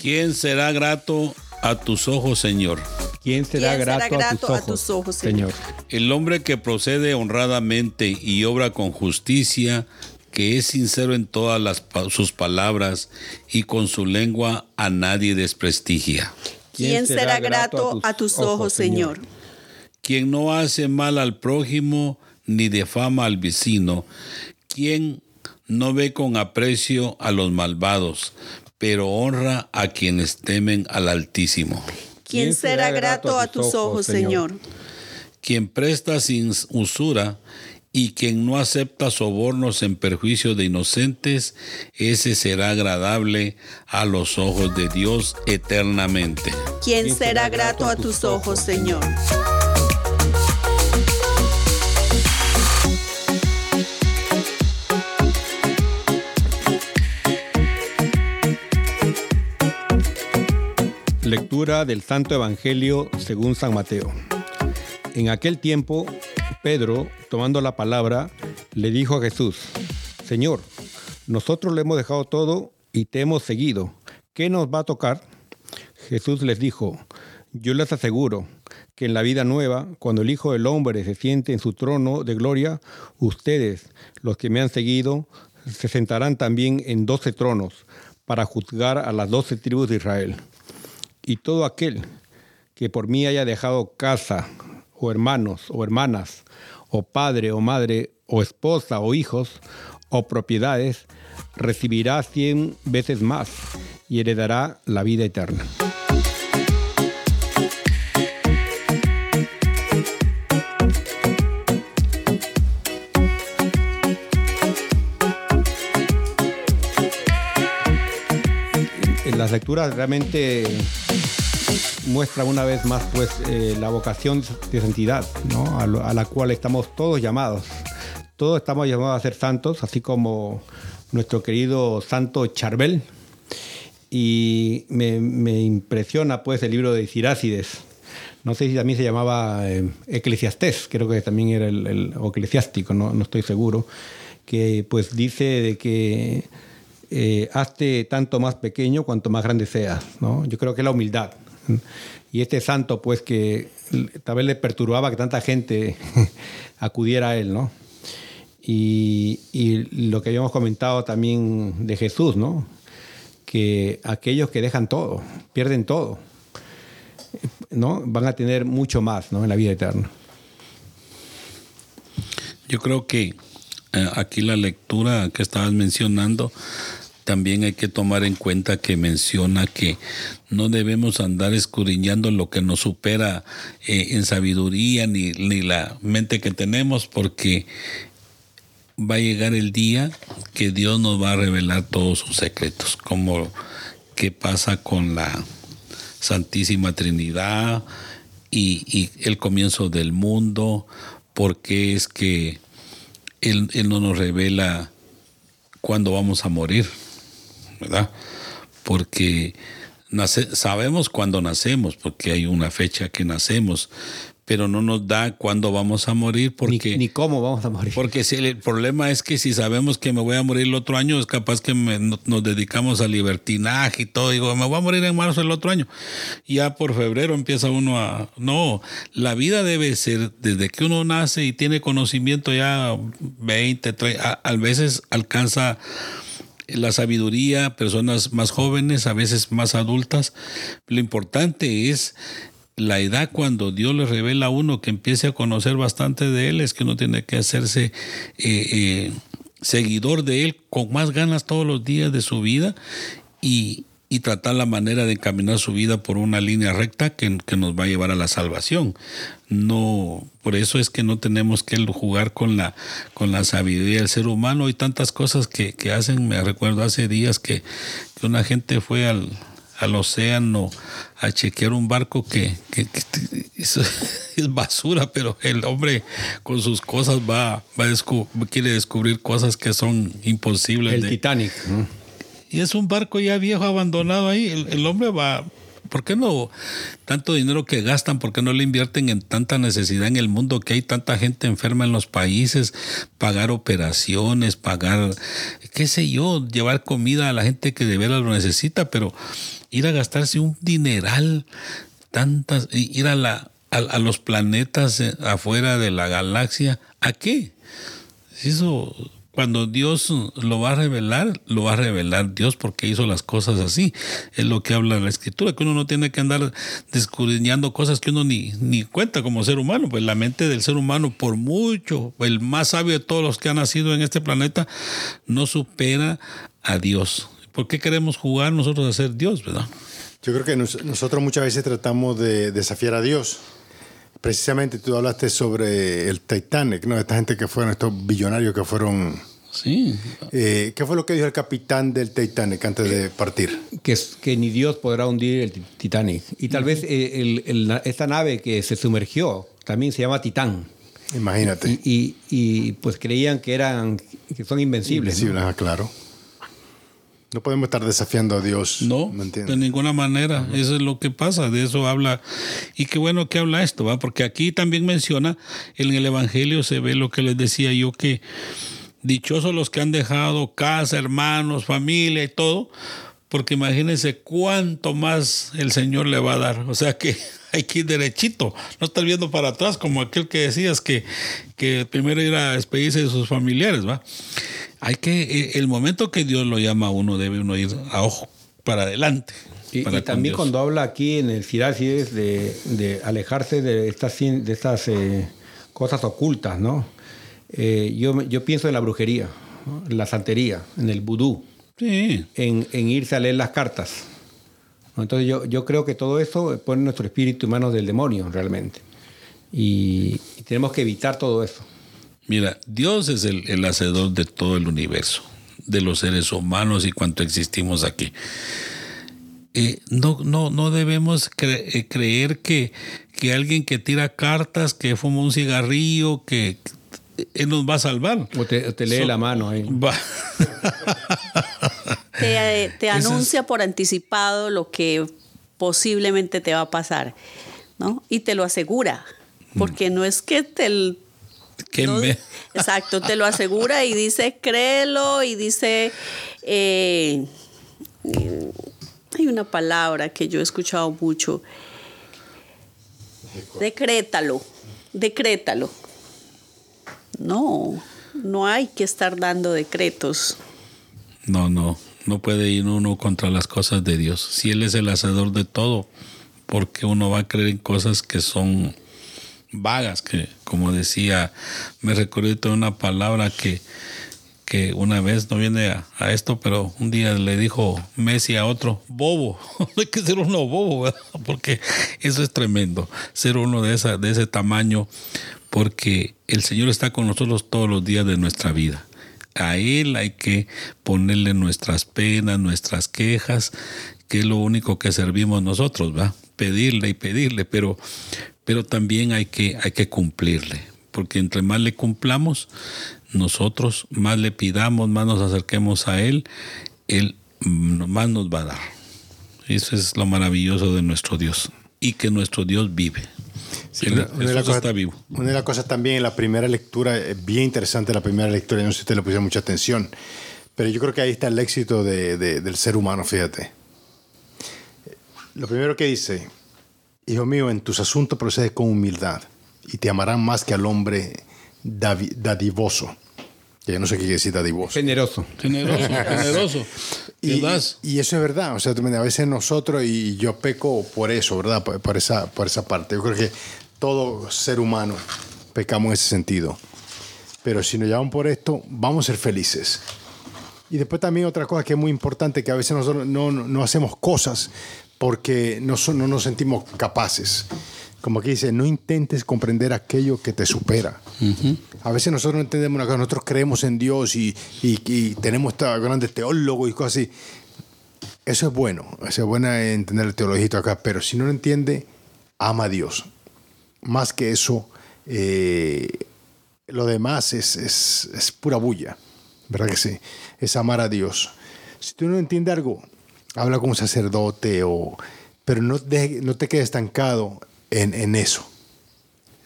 ¿Quién será grato a tus ojos, Señor? ¿Quién será, ¿Quién será grato, a, tus a ojos, tus ojos, Señor? El hombre que procede honradamente y obra con justicia, que es sincero en todas las sus palabras y con su lengua a nadie desprestigia. ¿Quién será grato a tus ojos, Señor? Quien no hace mal al prójimo ni defama al vecino, quien no ve con aprecio a los malvados, pero honra a quienes temen al Altísimo. ¿Quién será grato a tus ojos, Señor? quien presta sin usura y quien no acepta sobornos en perjuicio de inocentes, ese será agradable a los ojos de Dios eternamente. ¿Quién será grato a tus ojos, Señor? Lectura del Santo Evangelio según San Mateo. En aquel tiempo, Pedro, tomando la palabra, le dijo a Jesús, Señor, nosotros le hemos dejado todo y te hemos seguido. ¿Qué nos va a tocar? Jesús les dijo, yo les aseguro que en la vida nueva, cuando el Hijo del Hombre se siente en su trono de gloria, ustedes, los que me han seguido, se sentarán también en doce tronos para juzgar a las doce tribus de Israel. Y todo aquel que por mí haya dejado casa, o hermanos, o hermanas, o padre, o madre, o esposa, o hijos, o propiedades, recibirá cien veces más y heredará la vida eterna. Las lecturas realmente muestra una vez más pues eh, la vocación de santidad ¿no? a, lo- a la cual estamos todos llamados. Todos estamos llamados a ser santos, así como nuestro querido santo Charbel. y me, me impresiona pues el libro de Sirácides. No sé si también se llamaba eh, Eclesiastés, creo que también era el, el- eclesiástico, no, no estoy seguro, que pues dice de que eh, hazte tanto más pequeño cuanto más grande seas, ¿no? Yo creo que es la humildad. Y este santo, pues que tal vez le perturbaba que tanta gente acudiera a él, ¿no? Y, y lo que habíamos comentado también de Jesús, ¿no? Que aquellos que dejan todo, pierden todo, ¿no? Van a tener mucho más, ¿no? En la vida eterna. Yo creo que aquí la lectura que estabas mencionando, también hay que tomar en cuenta que menciona que no debemos andar escudriñando lo que nos supera eh, en sabiduría ni, ni la mente que tenemos, porque va a llegar el día que Dios nos va a revelar todos sus secretos, como qué pasa con la Santísima Trinidad y, y el comienzo del mundo, por qué es que él, no nos revela cuándo vamos a morir, ¿verdad? Porque nace- sabemos cuándo nacemos, porque hay una fecha que nacemos, pero no nos da cuándo vamos a morir, porque... ni cómo vamos a morir. Porque si el problema es que si sabemos que me voy a morir el otro año, es capaz que me- no- nos dedicamos al libertinaje y todo. Digo, me voy a morir en marzo del otro año. Ya por febrero empieza uno a... No, la vida debe ser desde que uno nace y tiene conocimiento ya 20, 30, a, a veces alcanza la sabiduría, personas más jóvenes, a veces más adultas. Lo importante es la edad cuando Dios le revela a uno que empiece a conocer bastante de Él, es que uno tiene que hacerse eh, eh, seguidor de Él con más ganas todos los días de su vida y, y tratar la manera de encaminar su vida por una línea recta que, que nos va a llevar a la salvación. No, por eso es que no tenemos que jugar con la, con la sabiduría del ser humano. Hay tantas cosas que, que hacen. Me recuerdo hace días que, que una gente fue al, al océano a chequear un barco que, que- que es, es basura, pero el hombre con sus cosas va, va a descu- quiere descubrir cosas que son imposibles. el de- Titanic. ¿no? y es un barco ya viejo, abandonado ahí. El, el hombre va. ¿Por qué no tanto dinero que gastan? ¿Por qué no le invierten en tanta necesidad en el mundo que hay tanta gente enferma en los países? Pagar operaciones, pagar, qué sé yo, llevar comida a la gente que de veras lo necesita, pero ir a gastarse un dineral, tantas, ir a, la, a, a los planetas eh, afuera de la galaxia, ¿a qué? Eso, cuando Dios lo va a revelar, lo va a revelar Dios porque hizo las cosas así. Es lo que habla la escritura, que uno no tiene que andar descubriendo cosas que uno ni, ni cuenta como ser humano. Pues la mente del ser humano, por mucho, el más sabio de todos los que han nacido en este planeta, no supera a Dios. ¿Por qué queremos jugar nosotros a ser Dios, verdad? Yo creo que nos- nosotros muchas veces tratamos de desafiar a Dios. Precisamente tú hablaste sobre el Titanic, ¿no? Esta gente que fueron, estos billonarios que fueron... Sí. Eh, ¿Qué fue lo que dijo el capitán del Titanic antes de partir? que, es- que ni Dios podrá hundir el ti- Titanic. Y tal vez eh, el- el- la- esta nave que se sumergió también se llama Titán. Imagínate. Y, y- y, pues creían que eran que son invencibles. ¿no? Invencible, ajá, claro. No podemos estar desafiando a Dios. No, ¿me de ninguna manera. Eso es lo que pasa. De eso habla. Y qué bueno que habla esto, ¿va? Porque aquí también menciona, en el Evangelio se ve lo que les decía yo, que dichosos los que han dejado casa, hermanos, familia y todo, porque imagínense cuánto más el Señor le va a dar. O sea que hay que ir derechito, no estar viendo para atrás como aquel que decías que, que primero ir a despedirse de sus familiares, ¿va? Hay que, eh, el momento que Dios lo llama a uno, debe uno ir a ojo para adelante. Y, para y con también Dios. cuando habla aquí en el Siracides de, de alejarse de estas, de estas eh, cosas ocultas, ¿no? Eh, yo, yo pienso en la brujería, ¿no? en la santería, en el vudú, Sí, en, en irse a leer las cartas. Entonces yo, yo creo que todo eso pone nuestro espíritu en manos del demonio realmente. Y, y tenemos que evitar todo eso. Mira, Dios es el, el hacedor de todo el universo, de los seres humanos y cuanto existimos aquí. Eh, no, no, no debemos cre- eh, creer que, que alguien que tira cartas, que fuma un cigarrillo, que Él nos va a salvar. O te, te lee So- la mano. ahí. Va. te, te Eso es- anuncia por anticipado lo que posiblemente te va a pasar, ¿no? Y te lo asegura, porque no es que te... no- me- exacto, te lo asegura y dice, créelo y dice... eh, eh, hay una palabra que yo he escuchado mucho. Decrétalo, decrétalo. No, no hay que estar dando decretos. No, no, no puede ir uno contra las cosas de Dios. Si Él es el hacedor de todo, porque uno va a creer en cosas que son vagas, que como decía, me recordé de una palabra que, que una vez no viene a, esto, pero un día le dijo Messi a otro, bobo, hay que ser uno bobo, ¿verdad? porque eso es tremendo, ser uno de, esa, de ese tamaño, porque el Señor está con nosotros todos los días de nuestra vida. A Él hay que ponerle nuestras penas, nuestras quejas, que es lo único que servimos nosotros, ¿va? Pedirle y pedirle, pero, pero también hay que, hay que cumplirle, porque entre más le cumplamos, nosotros más le pidamos, más nos acerquemos a Él, Él más nos va a dar. Eso es lo maravilloso de nuestro Dios y que nuestro Dios vive. Sí, una, una de las cosas- está vivo. una de las cosas también en la primera lectura, eh, bien interesante la primera lectura, no sé si usted le puso mucha atención, pero yo creo que ahí está el éxito de- de- del ser humano, fíjate. Lo primero que dice, hijo mío, en tus asuntos procede con humildad y te amarán más que al hombre dadivoso. Que yo no sé qué quiere decir dadivoso. Generoso. Generoso, generoso. Y, Y eso es verdad, o sea, a veces nosotros, y yo peco por eso, ¿verdad? Por, por esa, por esa parte. Yo creo que todo ser humano pecamos en ese sentido. Pero si nos llaman por esto, vamos a ser felices. Y después también otra cosa que es muy importante, que a veces nosotros no, no, no hacemos cosas porque no, son- no nos sentimos capaces. Como aquí dice, no intentes comprender aquello que te supera. A veces nosotros no entendemos una cosa, nosotros creemos en Dios y, y- y tenemos estos grandes teólogos y cosas así. Eso es bueno, eso es bueno entender el todo acá, pero si no lo entiende, ama a Dios. Más que eso, eh, lo demás es, es, es pura bulla, ¿verdad que sí? Es amar a Dios. Si tú no entiendes algo, habla con un sacerdote, o, pero no, no te quedes estancado en, en eso.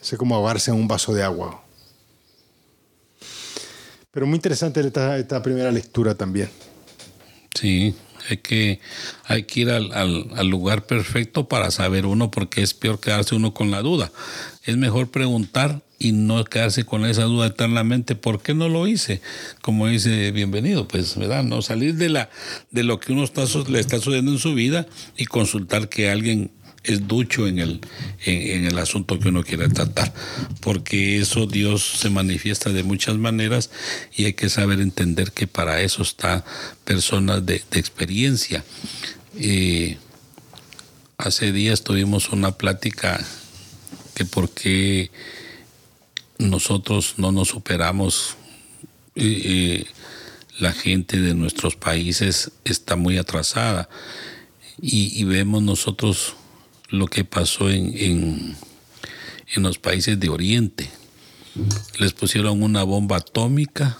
Es como ahogarse en un vaso de agua. Pero muy interesante esta, esta primera lectura también. Sí, hay que, hay que ir al- al lugar perfecto para saber uno, porque es peor quedarse uno con la duda. Es mejor preguntar y no quedarse con esa duda eternamente. ¿Por qué no lo hice? Como dice, bienvenido, pues, ¿verdad? No salir de, la, de lo que uno está, le está sucediendo en su vida y consultar que alguien es ducho en el, en, el asunto que uno quiere tratar, porque eso Dios se manifiesta de muchas maneras y hay que saber entender que para eso está personas de, de experiencia. Eh, hace días tuvimos una plática que por qué nosotros no nos superamos, la gente de nuestros países está muy atrasada y, vemos nosotros lo que pasó en, en, en los países de Oriente. Les pusieron una bomba atómica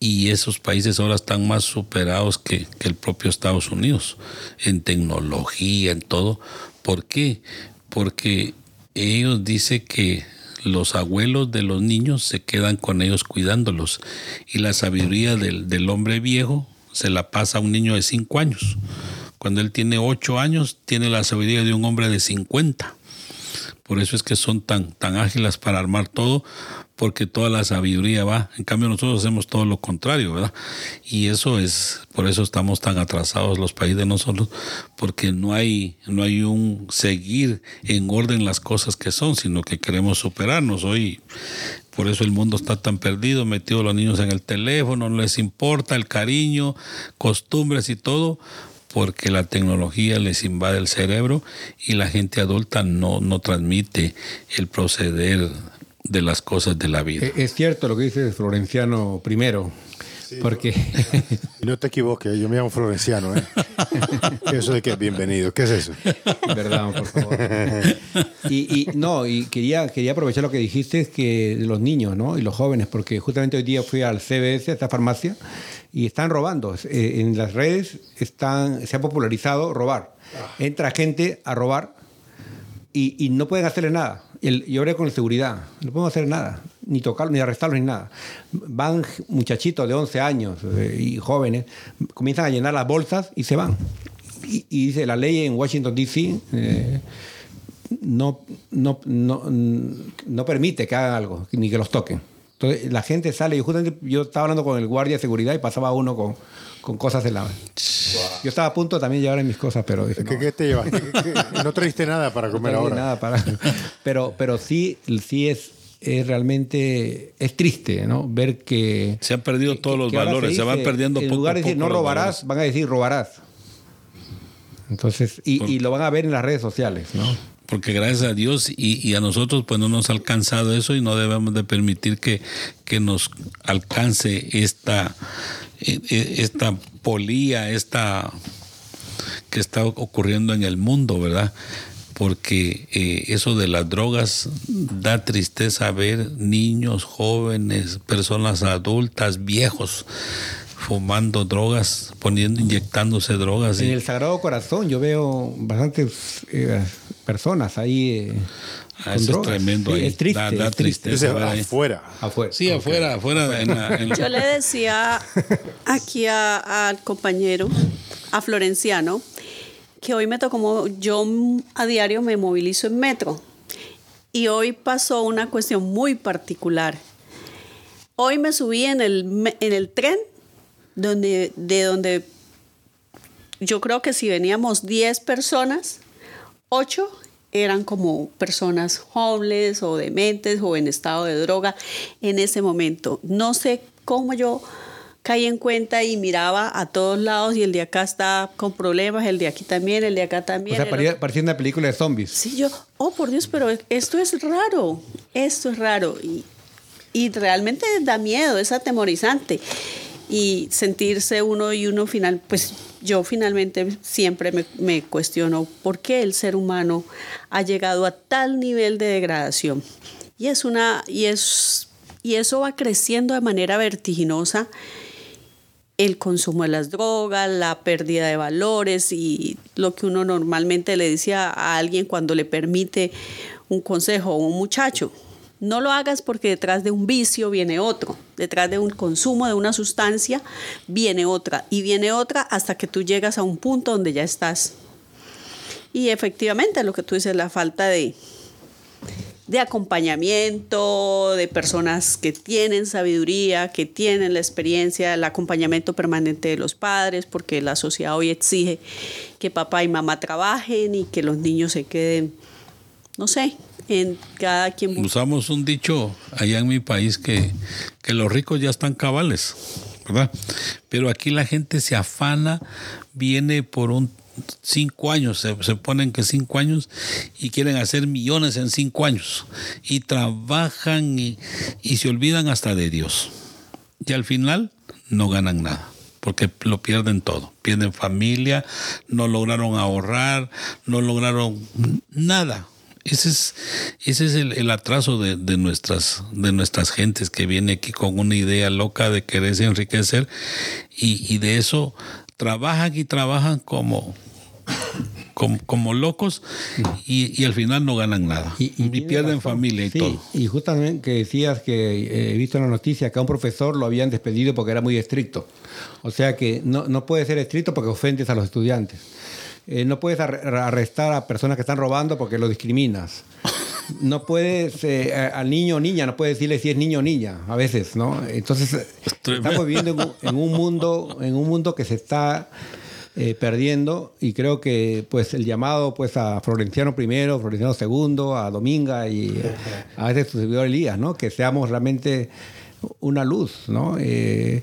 y esos países ahora están más superados que, que el propio Estados Unidos en tecnología, en todo. ¿Por qué? Porque ellos dicen que los abuelos de los niños se quedan con ellos cuidándolos y la sabiduría del, del hombre viejo se la pasa a un niño de 5 años. Cuando él tiene 8 años, tiene la sabiduría de un hombre de 50. Por eso es que son tan, tan ágiles para armar todo, porque toda la sabiduría va. En cambio, nosotros hacemos todo lo contrario, ¿verdad? Y eso es, por eso estamos tan atrasados los países de nosotros, porque no hay, no hay un seguir en orden las cosas que son, sino que queremos superarnos. Hoy, por eso el mundo está tan perdido, metido los niños en el teléfono, no les importa el cariño, costumbres y todo, porque la tecnología les invade el cerebro y la gente adulta no, no transmite el proceder de las cosas de la vida. Eh, Es cierto lo que dice Florenciano primero. porque no te equivoques, yo me llamo Florenciano, ¿eh? eso de que bienvenido, ¿qué es eso? Perdón, por favor. Y, y, no, y quería, quería aprovechar lo que dijiste que de los niños ¿no? y los jóvenes, porque justamente hoy día fui al CBS, a esta farmacia, y están robando. Eh, en las redes están, se ha popularizado robar. Entra gente a robar y, no pueden hacerle nada. El, yo hablé con la seguridad, no podemos hacer nada, ni tocarlos, ni arrestarlos, ni nada. Van muchachitos de 11 años eh, y jóvenes, comienzan a llenar las bolsas y se van. Y, y dice la ley en Washington, D.C., eh, no, no, no, no permite que hagan algo, ni que los toquen. Entonces la gente sale y justamente yo estaba hablando con el guardia de seguridad y pasaba uno con, con cosas en la... Yo estaba a punto también de llevar mis cosas, pero dije, ¿Qué, no, qué te llevaste? ¿Qué- qué- No trajiste nada para comer no ahora. nada para- pero, pero sí, sí es, es realmente es triste, ¿no? Ver que Se han perdido todos los que valores, se, van perdiendo En poco lugar de a decir poco no robarás, valores. van a decir robarás. Entonces, y, y lo van a ver en las redes sociales, ¿no? Porque gracias a Dios y, a nosotros pues no nos ha alcanzado eso y no debemos de permitir que, que nos alcance esta, eh, eh, esta polía, esta que está ocurriendo en el mundo, ¿verdad? Porque eh, eso de las drogas da tristeza ver niños, jóvenes, personas adultas, viejos fumando drogas, poniendo, inyectándose drogas. En y- el Sagrado Corazón yo veo bastantes eh, personas ahí eh, Ah, con eso es tremendo Sí, ahí. es triste, Da- da es triste. afuera. Afuera. Sí, afuera, afuera. en la- en la- Yo le decía aquí a- al compañero, a Florenciano, que hoy me tocó, mo- yo a diario me movilizo en metro. Y hoy pasó una cuestión muy particular. Hoy me subí en el, me- en el tren donde, de donde yo creo que si veníamos 10 personas, 8 eran como personas homeless o dementes o en estado de droga en ese momento. No sé cómo yo caí en cuenta y miraba a todos lados y el de acá está con problemas, el de aquí también, el de acá O también. sea, el parecía, parecía una película de zombies. Sí, yo, oh por Dios, pero esto es raro, esto es raro y, y realmente da miedo, es atemorizante y sentirse uno y uno final, pues yo finalmente siempre me, me cuestiono por qué el ser humano ha llegado a tal nivel de degradación y es una y es y eso va creciendo de manera vertiginosa el consumo de las drogas, la pérdida de valores y lo que uno normalmente le dice a, alguien cuando le permite un consejo a un muchacho. No lo hagas porque detrás de un vicio viene otro, detrás de un consumo de una sustancia viene otra y viene otra hasta que tú llegas a un punto donde ya estás. Y efectivamente lo que tú dices, la falta de, de acompañamiento, de personas que tienen sabiduría, que tienen la experiencia, el acompañamiento permanente de los padres, porque la sociedad hoy exige que papá y mamá trabajen y que los niños se queden, no sé, Usamos un dicho allá en mi país que, que los ricos ya están cabales, ¿verdad? Pero aquí la gente se afana, viene por un cinco años, se, se ponen que cinco años y quieren hacer millones en cinco años y trabajan y, y se olvidan hasta de Dios. Y al final no ganan nada porque lo pierden todo. Pierden familia, no lograron ahorrar, no lograron nada. Ese es, ese es el, el atraso de, de nuestras, de nuestras gentes que viene aquí con una idea loca de quererse enriquecer y, y de eso trabajan y trabajan como, como, como locos y, y al final no ganan nada. Y, pierden razón. familia y Sí, todo. Y justamente que decías que eh, he visto en la noticia que a un profesor lo habían despedido porque era muy estricto. O sea que no, no puede ser estricto porque ofendes a los estudiantes. Eh, no puedes ar- arrestar a personas que están robando porque lo discriminas. No puedes, eh, al niño o niña, no puedes decirle si es niño o niña, a veces, ¿no? Entonces, eh, estamos viviendo en un, en un mundo, en un mundo que se está eh, perdiendo y creo que pues el llamado pues a Florenciano primero, Florenciano segundo, a Dominga y eh, a veces su servidor Elías, ¿no? Que seamos realmente una luz, ¿no? Eh,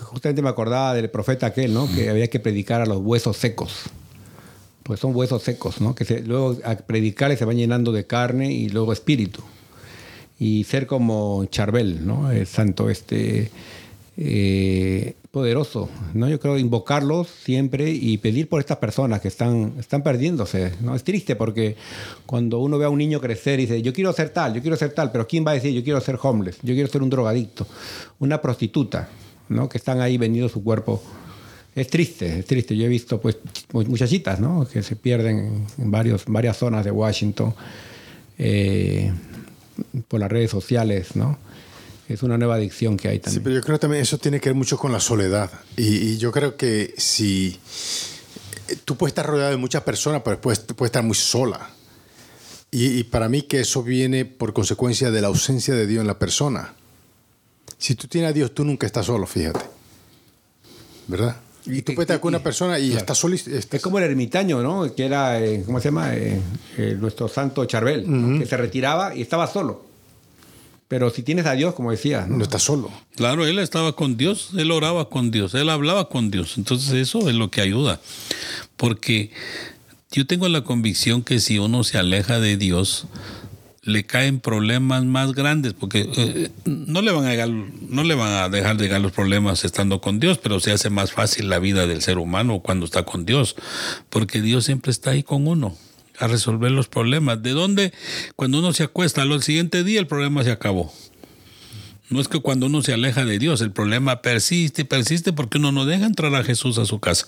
justamente me acordaba del profeta aquel, ¿no? Que había que predicar a los huesos secos. Pues son huesos secos, ¿no? Que luego a predicarles se van llenando de carne y luego espíritu. Y ser como Charbel, ¿no? El santo este eh, poderoso. ¿no? Yo creo invocarlos siempre y pedir por estas personas que están, están perdiéndose. ¿no? Es triste porque cuando uno ve a un niño crecer y dice, yo quiero ser tal, yo quiero ser tal, pero ¿quién va a decir, yo quiero ser homeless, yo quiero ser un drogadicto, una prostituta, ¿no? que están ahí vendiendo su cuerpo? Es triste, es triste. Yo he visto pues muchachitas ¿no? que se pierden en varios, varias zonas de Washington eh, por las redes sociales, ¿no? Es una nueva adicción que hay Sí, también. pero yo creo también eso tiene que ver mucho con la soledad. Y, y yo creo que si eh, tú puedes estar rodeado de muchas personas, pero puedes, puedes estar muy sola. Y, y para mí que eso viene por consecuencia de la ausencia de Dios en la persona. Si tú tienes a Dios, tú nunca estás solo, fíjate. ¿Verdad? Y, tú puedes estar con una persona y claro. estás solo. estás- Es como el ermitaño, ¿no? Que era, eh, ¿cómo se llama? Eh, eh, nuestro santo Charbel, ¿no? que se retiraba y estaba solo. Pero si tienes a Dios, como decía, ¿no? no estás solo. Claro, él estaba con Dios, él oraba con Dios, él hablaba con Dios. Entonces eso es lo que ayuda. Porque yo tengo la convicción que si uno se aleja de Dios, le caen problemas más grandes, porque eh, no, le van a llegar- no le van a dejar de llegar los problemas estando con Dios, pero se hace más fácil la vida del ser humano cuando está con Dios, porque Dios siempre está ahí con uno a resolver los problemas. ¿De dónde? Cuando uno se acuesta, al siguiente día el problema se acabó. No es que cuando uno se aleja de Dios, el problema persiste y persiste porque uno no deja entrar a Jesús a su casa.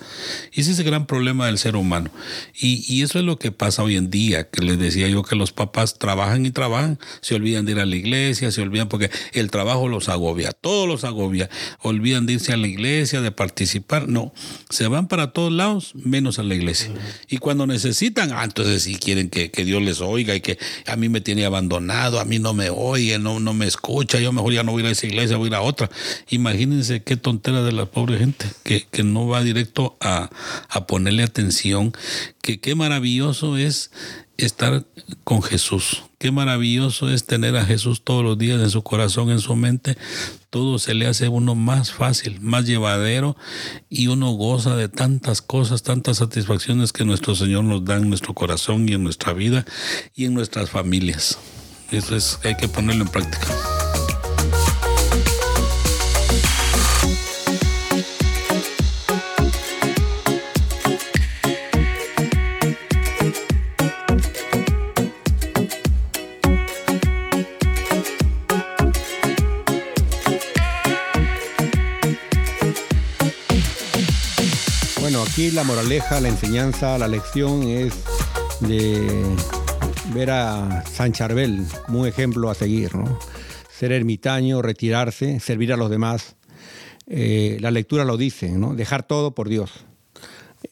Y ese es el gran problema del ser humano. Y, y eso es lo que pasa hoy en día, que les decía yo que los papás trabajan y trabajan, se olvidan de ir a la iglesia, se olvidan porque el trabajo los agobia, todo los agobia, olvidan de irse a la iglesia, de participar. No, se van para todos lados menos a la iglesia. Y cuando necesitan, ah, entonces sí quieren que, que Dios les oiga y que a mí me tiene abandonado, a mí no me oye, no, no me escucha, yo mejor ya no voy a ir a esa iglesia, voy a ir a otra. Imagínense qué tontera de la pobre gente que, que no va directo a, a ponerle atención, que qué maravilloso es estar con Jesús. Qué maravilloso es tener a Jesús todos los días en su corazón, en su mente. Todo se le hace uno más fácil, más llevadero y uno goza de tantas cosas, tantas satisfacciones que nuestro Señor nos da en nuestro corazón y en nuestra vida y en nuestras familias. Eso es, hay que ponerlo en práctica. Aquí la moraleja, la enseñanza, la lección es de ver a San Charbel como un ejemplo a seguir, ¿no? Ser ermitaño, retirarse, servir a los demás. Eh, la lectura lo dice, ¿no? Dejar todo por Dios.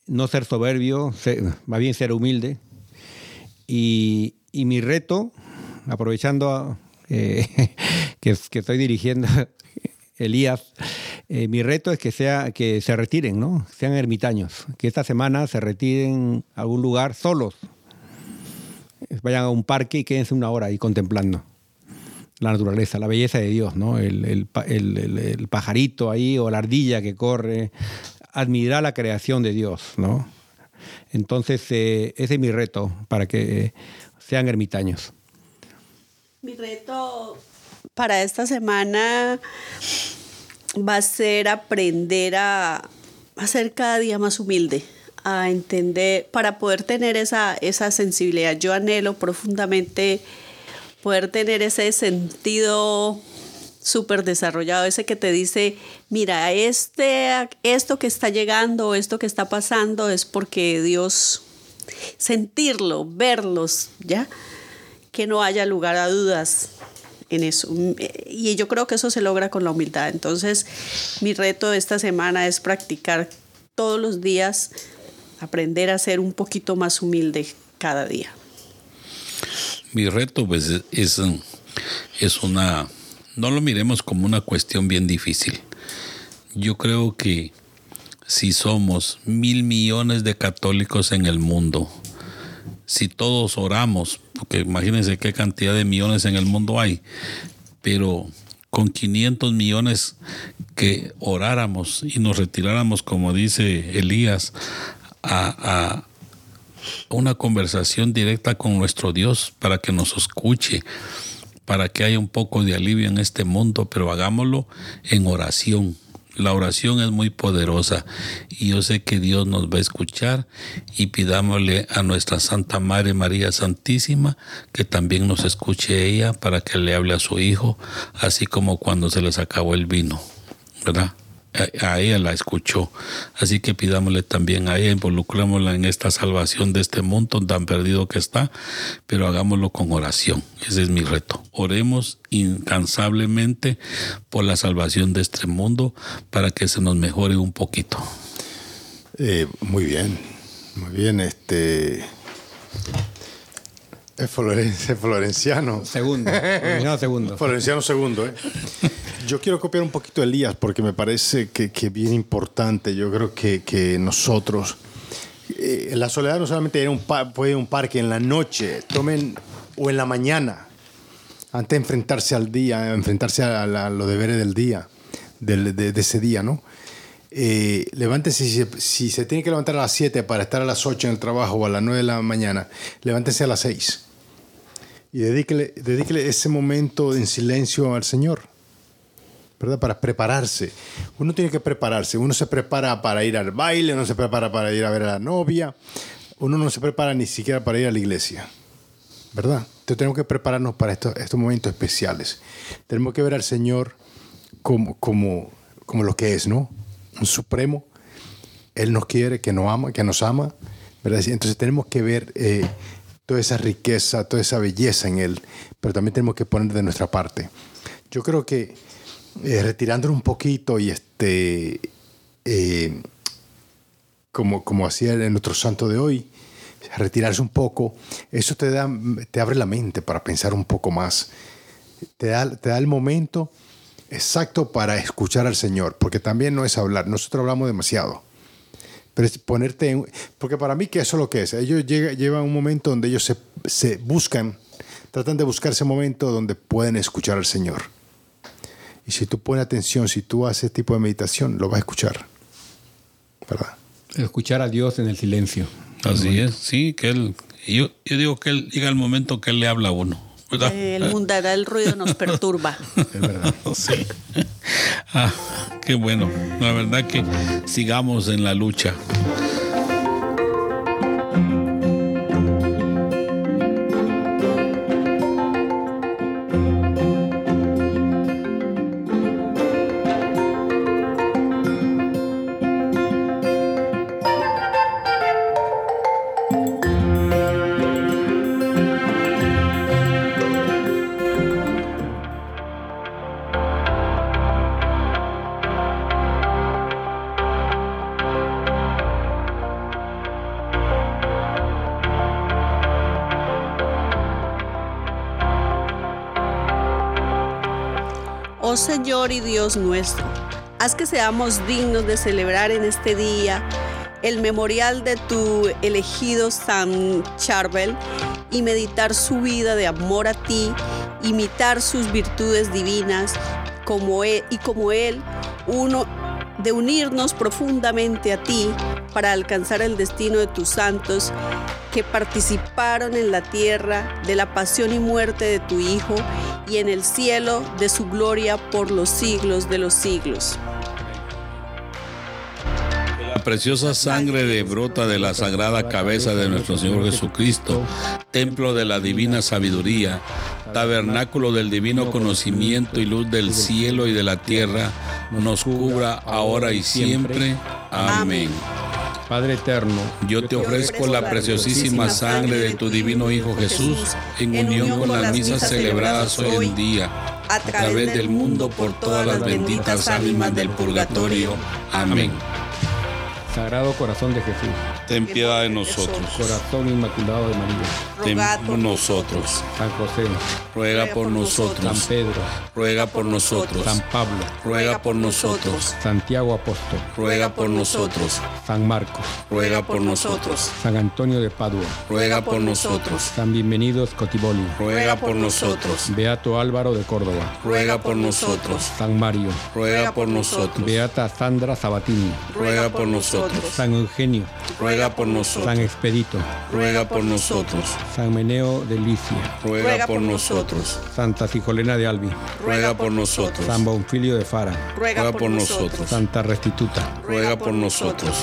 No ser soberbio, ser- más bien ser humilde. Y, mi reto, aprovechando eh, que estoy dirigiendo Elías, eh, mi reto es que, sea, que se retiren, ¿no? Sean ermitaños. Que esta semana se retiren a algún lugar solos. Vayan a un parque y quédense una hora ahí contemplando la naturaleza, la belleza de Dios, ¿no? El, el pa- el- el- el pajarito ahí o la ardilla que corre. Admirar la creación de Dios, ¿no? Entonces, eh, ese es mi reto para que sean ermitaños. Mi reto para esta semana va a ser aprender a, a ser cada día más humilde, a entender, para poder tener esa, esa sensibilidad. Yo anhelo profundamente poder tener ese sentido súper desarrollado, ese que te dice, mira, este, esto que está llegando, esto que está pasando es porque Dios, sentirlo, verlos, ¿ya? Que no haya lugar a dudas en eso. Y yo creo que eso se logra con la humildad. Entonces, mi reto de esta semana es practicar todos los días, aprender a ser un poquito más humilde cada día. Mi reto pues es, es una, no lo miremos como una cuestión bien difícil. Yo creo que si somos mil millones de católicos en el mundo, si todos oramos, porque imagínense qué cantidad de millones en el mundo hay, pero con 500 millones que oráramos y nos retiráramos, como dice Elías, a, una conversación directa con nuestro Dios para que nos escuche, para que haya un poco de alivio en este mundo, pero hagámoslo en oración, La oración es muy poderosa y yo sé que Dios nos va a escuchar y pidámosle a nuestra Santa Madre María Santísima que también nos escuche ella para que le hable a su hijo, así como cuando se les acabó el vino, ¿verdad? A, ella la escuchó. Así que pidámosle también a ella, involucrémosla en esta salvación de este mundo tan perdido que está, pero hagámoslo con oración. Ese es mi reto. Oremos incansablemente por la salvación de este mundo para que se nos mejore un poquito. Eh, muy bien, muy bien. Este. Es floren- es florenciano. Segundo. Terminado segundo. Florenciano segundo, ¿eh? Yo quiero copiar un poquito a Elías porque me parece que, que bien importante. Yo creo que, que nosotros, eh, la soledad no solamente ir a un pa- puede ir a un parque en la noche, tomen o en la mañana, antes de enfrentarse al día, enfrentarse a, la- a los deberes del día, del- de, de ese día, ¿no? Eh, levántese, si, se- si se tiene que levantar a las 7 para estar a las 8 en el trabajo o a las 9 de la mañana, levántese a las 6 y dedíquele, dedíquele ese momento en silencio al Señor, ¿verdad? Para prepararse. Uno tiene que prepararse. Uno se prepara para ir al baile, uno se prepara para ir a ver a la novia, uno no se prepara ni siquiera para ir a la iglesia, ¿verdad? Entonces tenemos que prepararnos para estos, estos momentos especiales. Tenemos que ver al Señor como, como, como lo que es, ¿no? Un supremo. Él nos quiere, que nos ama, que nos ama, ¿verdad? Entonces tenemos que ver eh, toda esa riqueza, toda esa belleza en Él, pero también tenemos que poner de nuestra parte. Yo creo que eh, retirándolo un poquito y este, eh, como, como hacía nuestro santo de hoy, retirarse un poco, eso te, da, te abre la mente para pensar un poco más. Te da, te da el momento exacto para escuchar al Señor, porque también no es hablar, nosotros hablamos demasiado. Pero es ponerte en, porque para mí que eso es lo que es. Ellos llega, llevan un momento donde ellos se, se buscan, tratan de buscar ese momento donde pueden escuchar al Señor. Y si tú pones atención, si tú haces ese tipo de meditación, lo vas a escuchar. ¿Verdad? Escuchar a Dios en el silencio. Así es, sí, que él, yo, yo digo que él llega el momento que él le habla a uno. ¿Verdad? El mundanal ruido nos perturba. Es verdad. Sí. Ah, qué bueno. La verdad que sigamos en la lucha. Señor y Dios nuestro, haz que seamos dignos de celebrar en este día el memorial de tu elegido San Charbel y meditar su vida de amor a ti, imitar sus virtudes divinas como él, y como él, uno de unirnos profundamente a ti para alcanzar el destino de tus santos que participaron en la tierra de la pasión y muerte de tu Hijo y en el cielo de su gloria por los siglos de los siglos. La preciosa sangre de brota de la sagrada cabeza de nuestro Señor Jesucristo, templo de la divina sabiduría, tabernáculo del divino conocimiento y luz del cielo y de la tierra, nos cubra ahora y siempre. Amén. Padre eterno, Yo te ofrezco la preciosísima sangre de tu divino Hijo Jesús en unión con las misas celebradas hoy en día, a través del mundo por todas las benditas ánimas del purgatorio. Amén. Sagrado Corazón de Jesús, Ten piedad de nosotros. Corazón Inmaculado de María, Ten por nosotros. San José, Ruega por San nosotros. Pedro, Ruega por nosotros. San Pablo, Ruega por nosotros. Santiago Apóstol, Ruega por nosotros. San Marcos, Ruega por nosotros. San Antonio de Padua, Ruega por nosotros. San Bienvenido Scotiboli, Ruega por nosotros. Beato Álvaro de Córdoba, Ruega por nosotros. San Mario, Ruega por nosotros. Beata Sandra Sabatini, Ruega por nosotros. nosotros. San Eugenio, Ruega por San nosotros. Expedito, Ruega por nosotros. San Meneo de Licia, Ruega por nosotros. Santa Sigolena de Albi, Ruega por nosotros. San Bonfilio de Fara, Ruega por nosotros. Santa Restituta, Ruega por nosotros.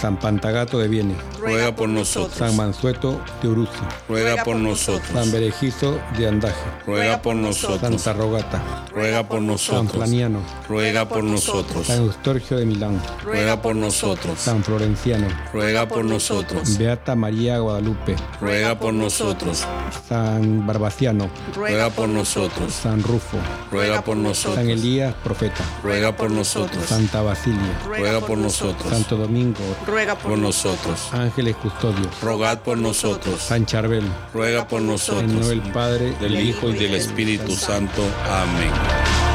San Pantagato de Viene, Ruega por nosotros. San Mansueto de Uruzi, Ruega por San nosotros. Berejizo de Andaje, Ruega por nosotros. Santa Rogata, Ruega por San nosotros. Flaniano, Ruega por nosotros. San Eustorgio de Milán, Ruega por nosotros. San Florenciano, Ruega por nosotros. Beata María Guadalupe, Ruega por nosotros. San Barbaciano, Ruega por nosotros. San Rufo, Ruega por San nosotros. Elías Profeta, Ruega por nosotros. Santa Basilia, Ruega por nosotros. Santo Domingo, Ruega Por nosotros. Ángeles Custodios, Rogad por nosotros. San Charbel, Ruega por en nosotros. nombre del Padre, Del Hijo y del Espíritu Santo. Amén.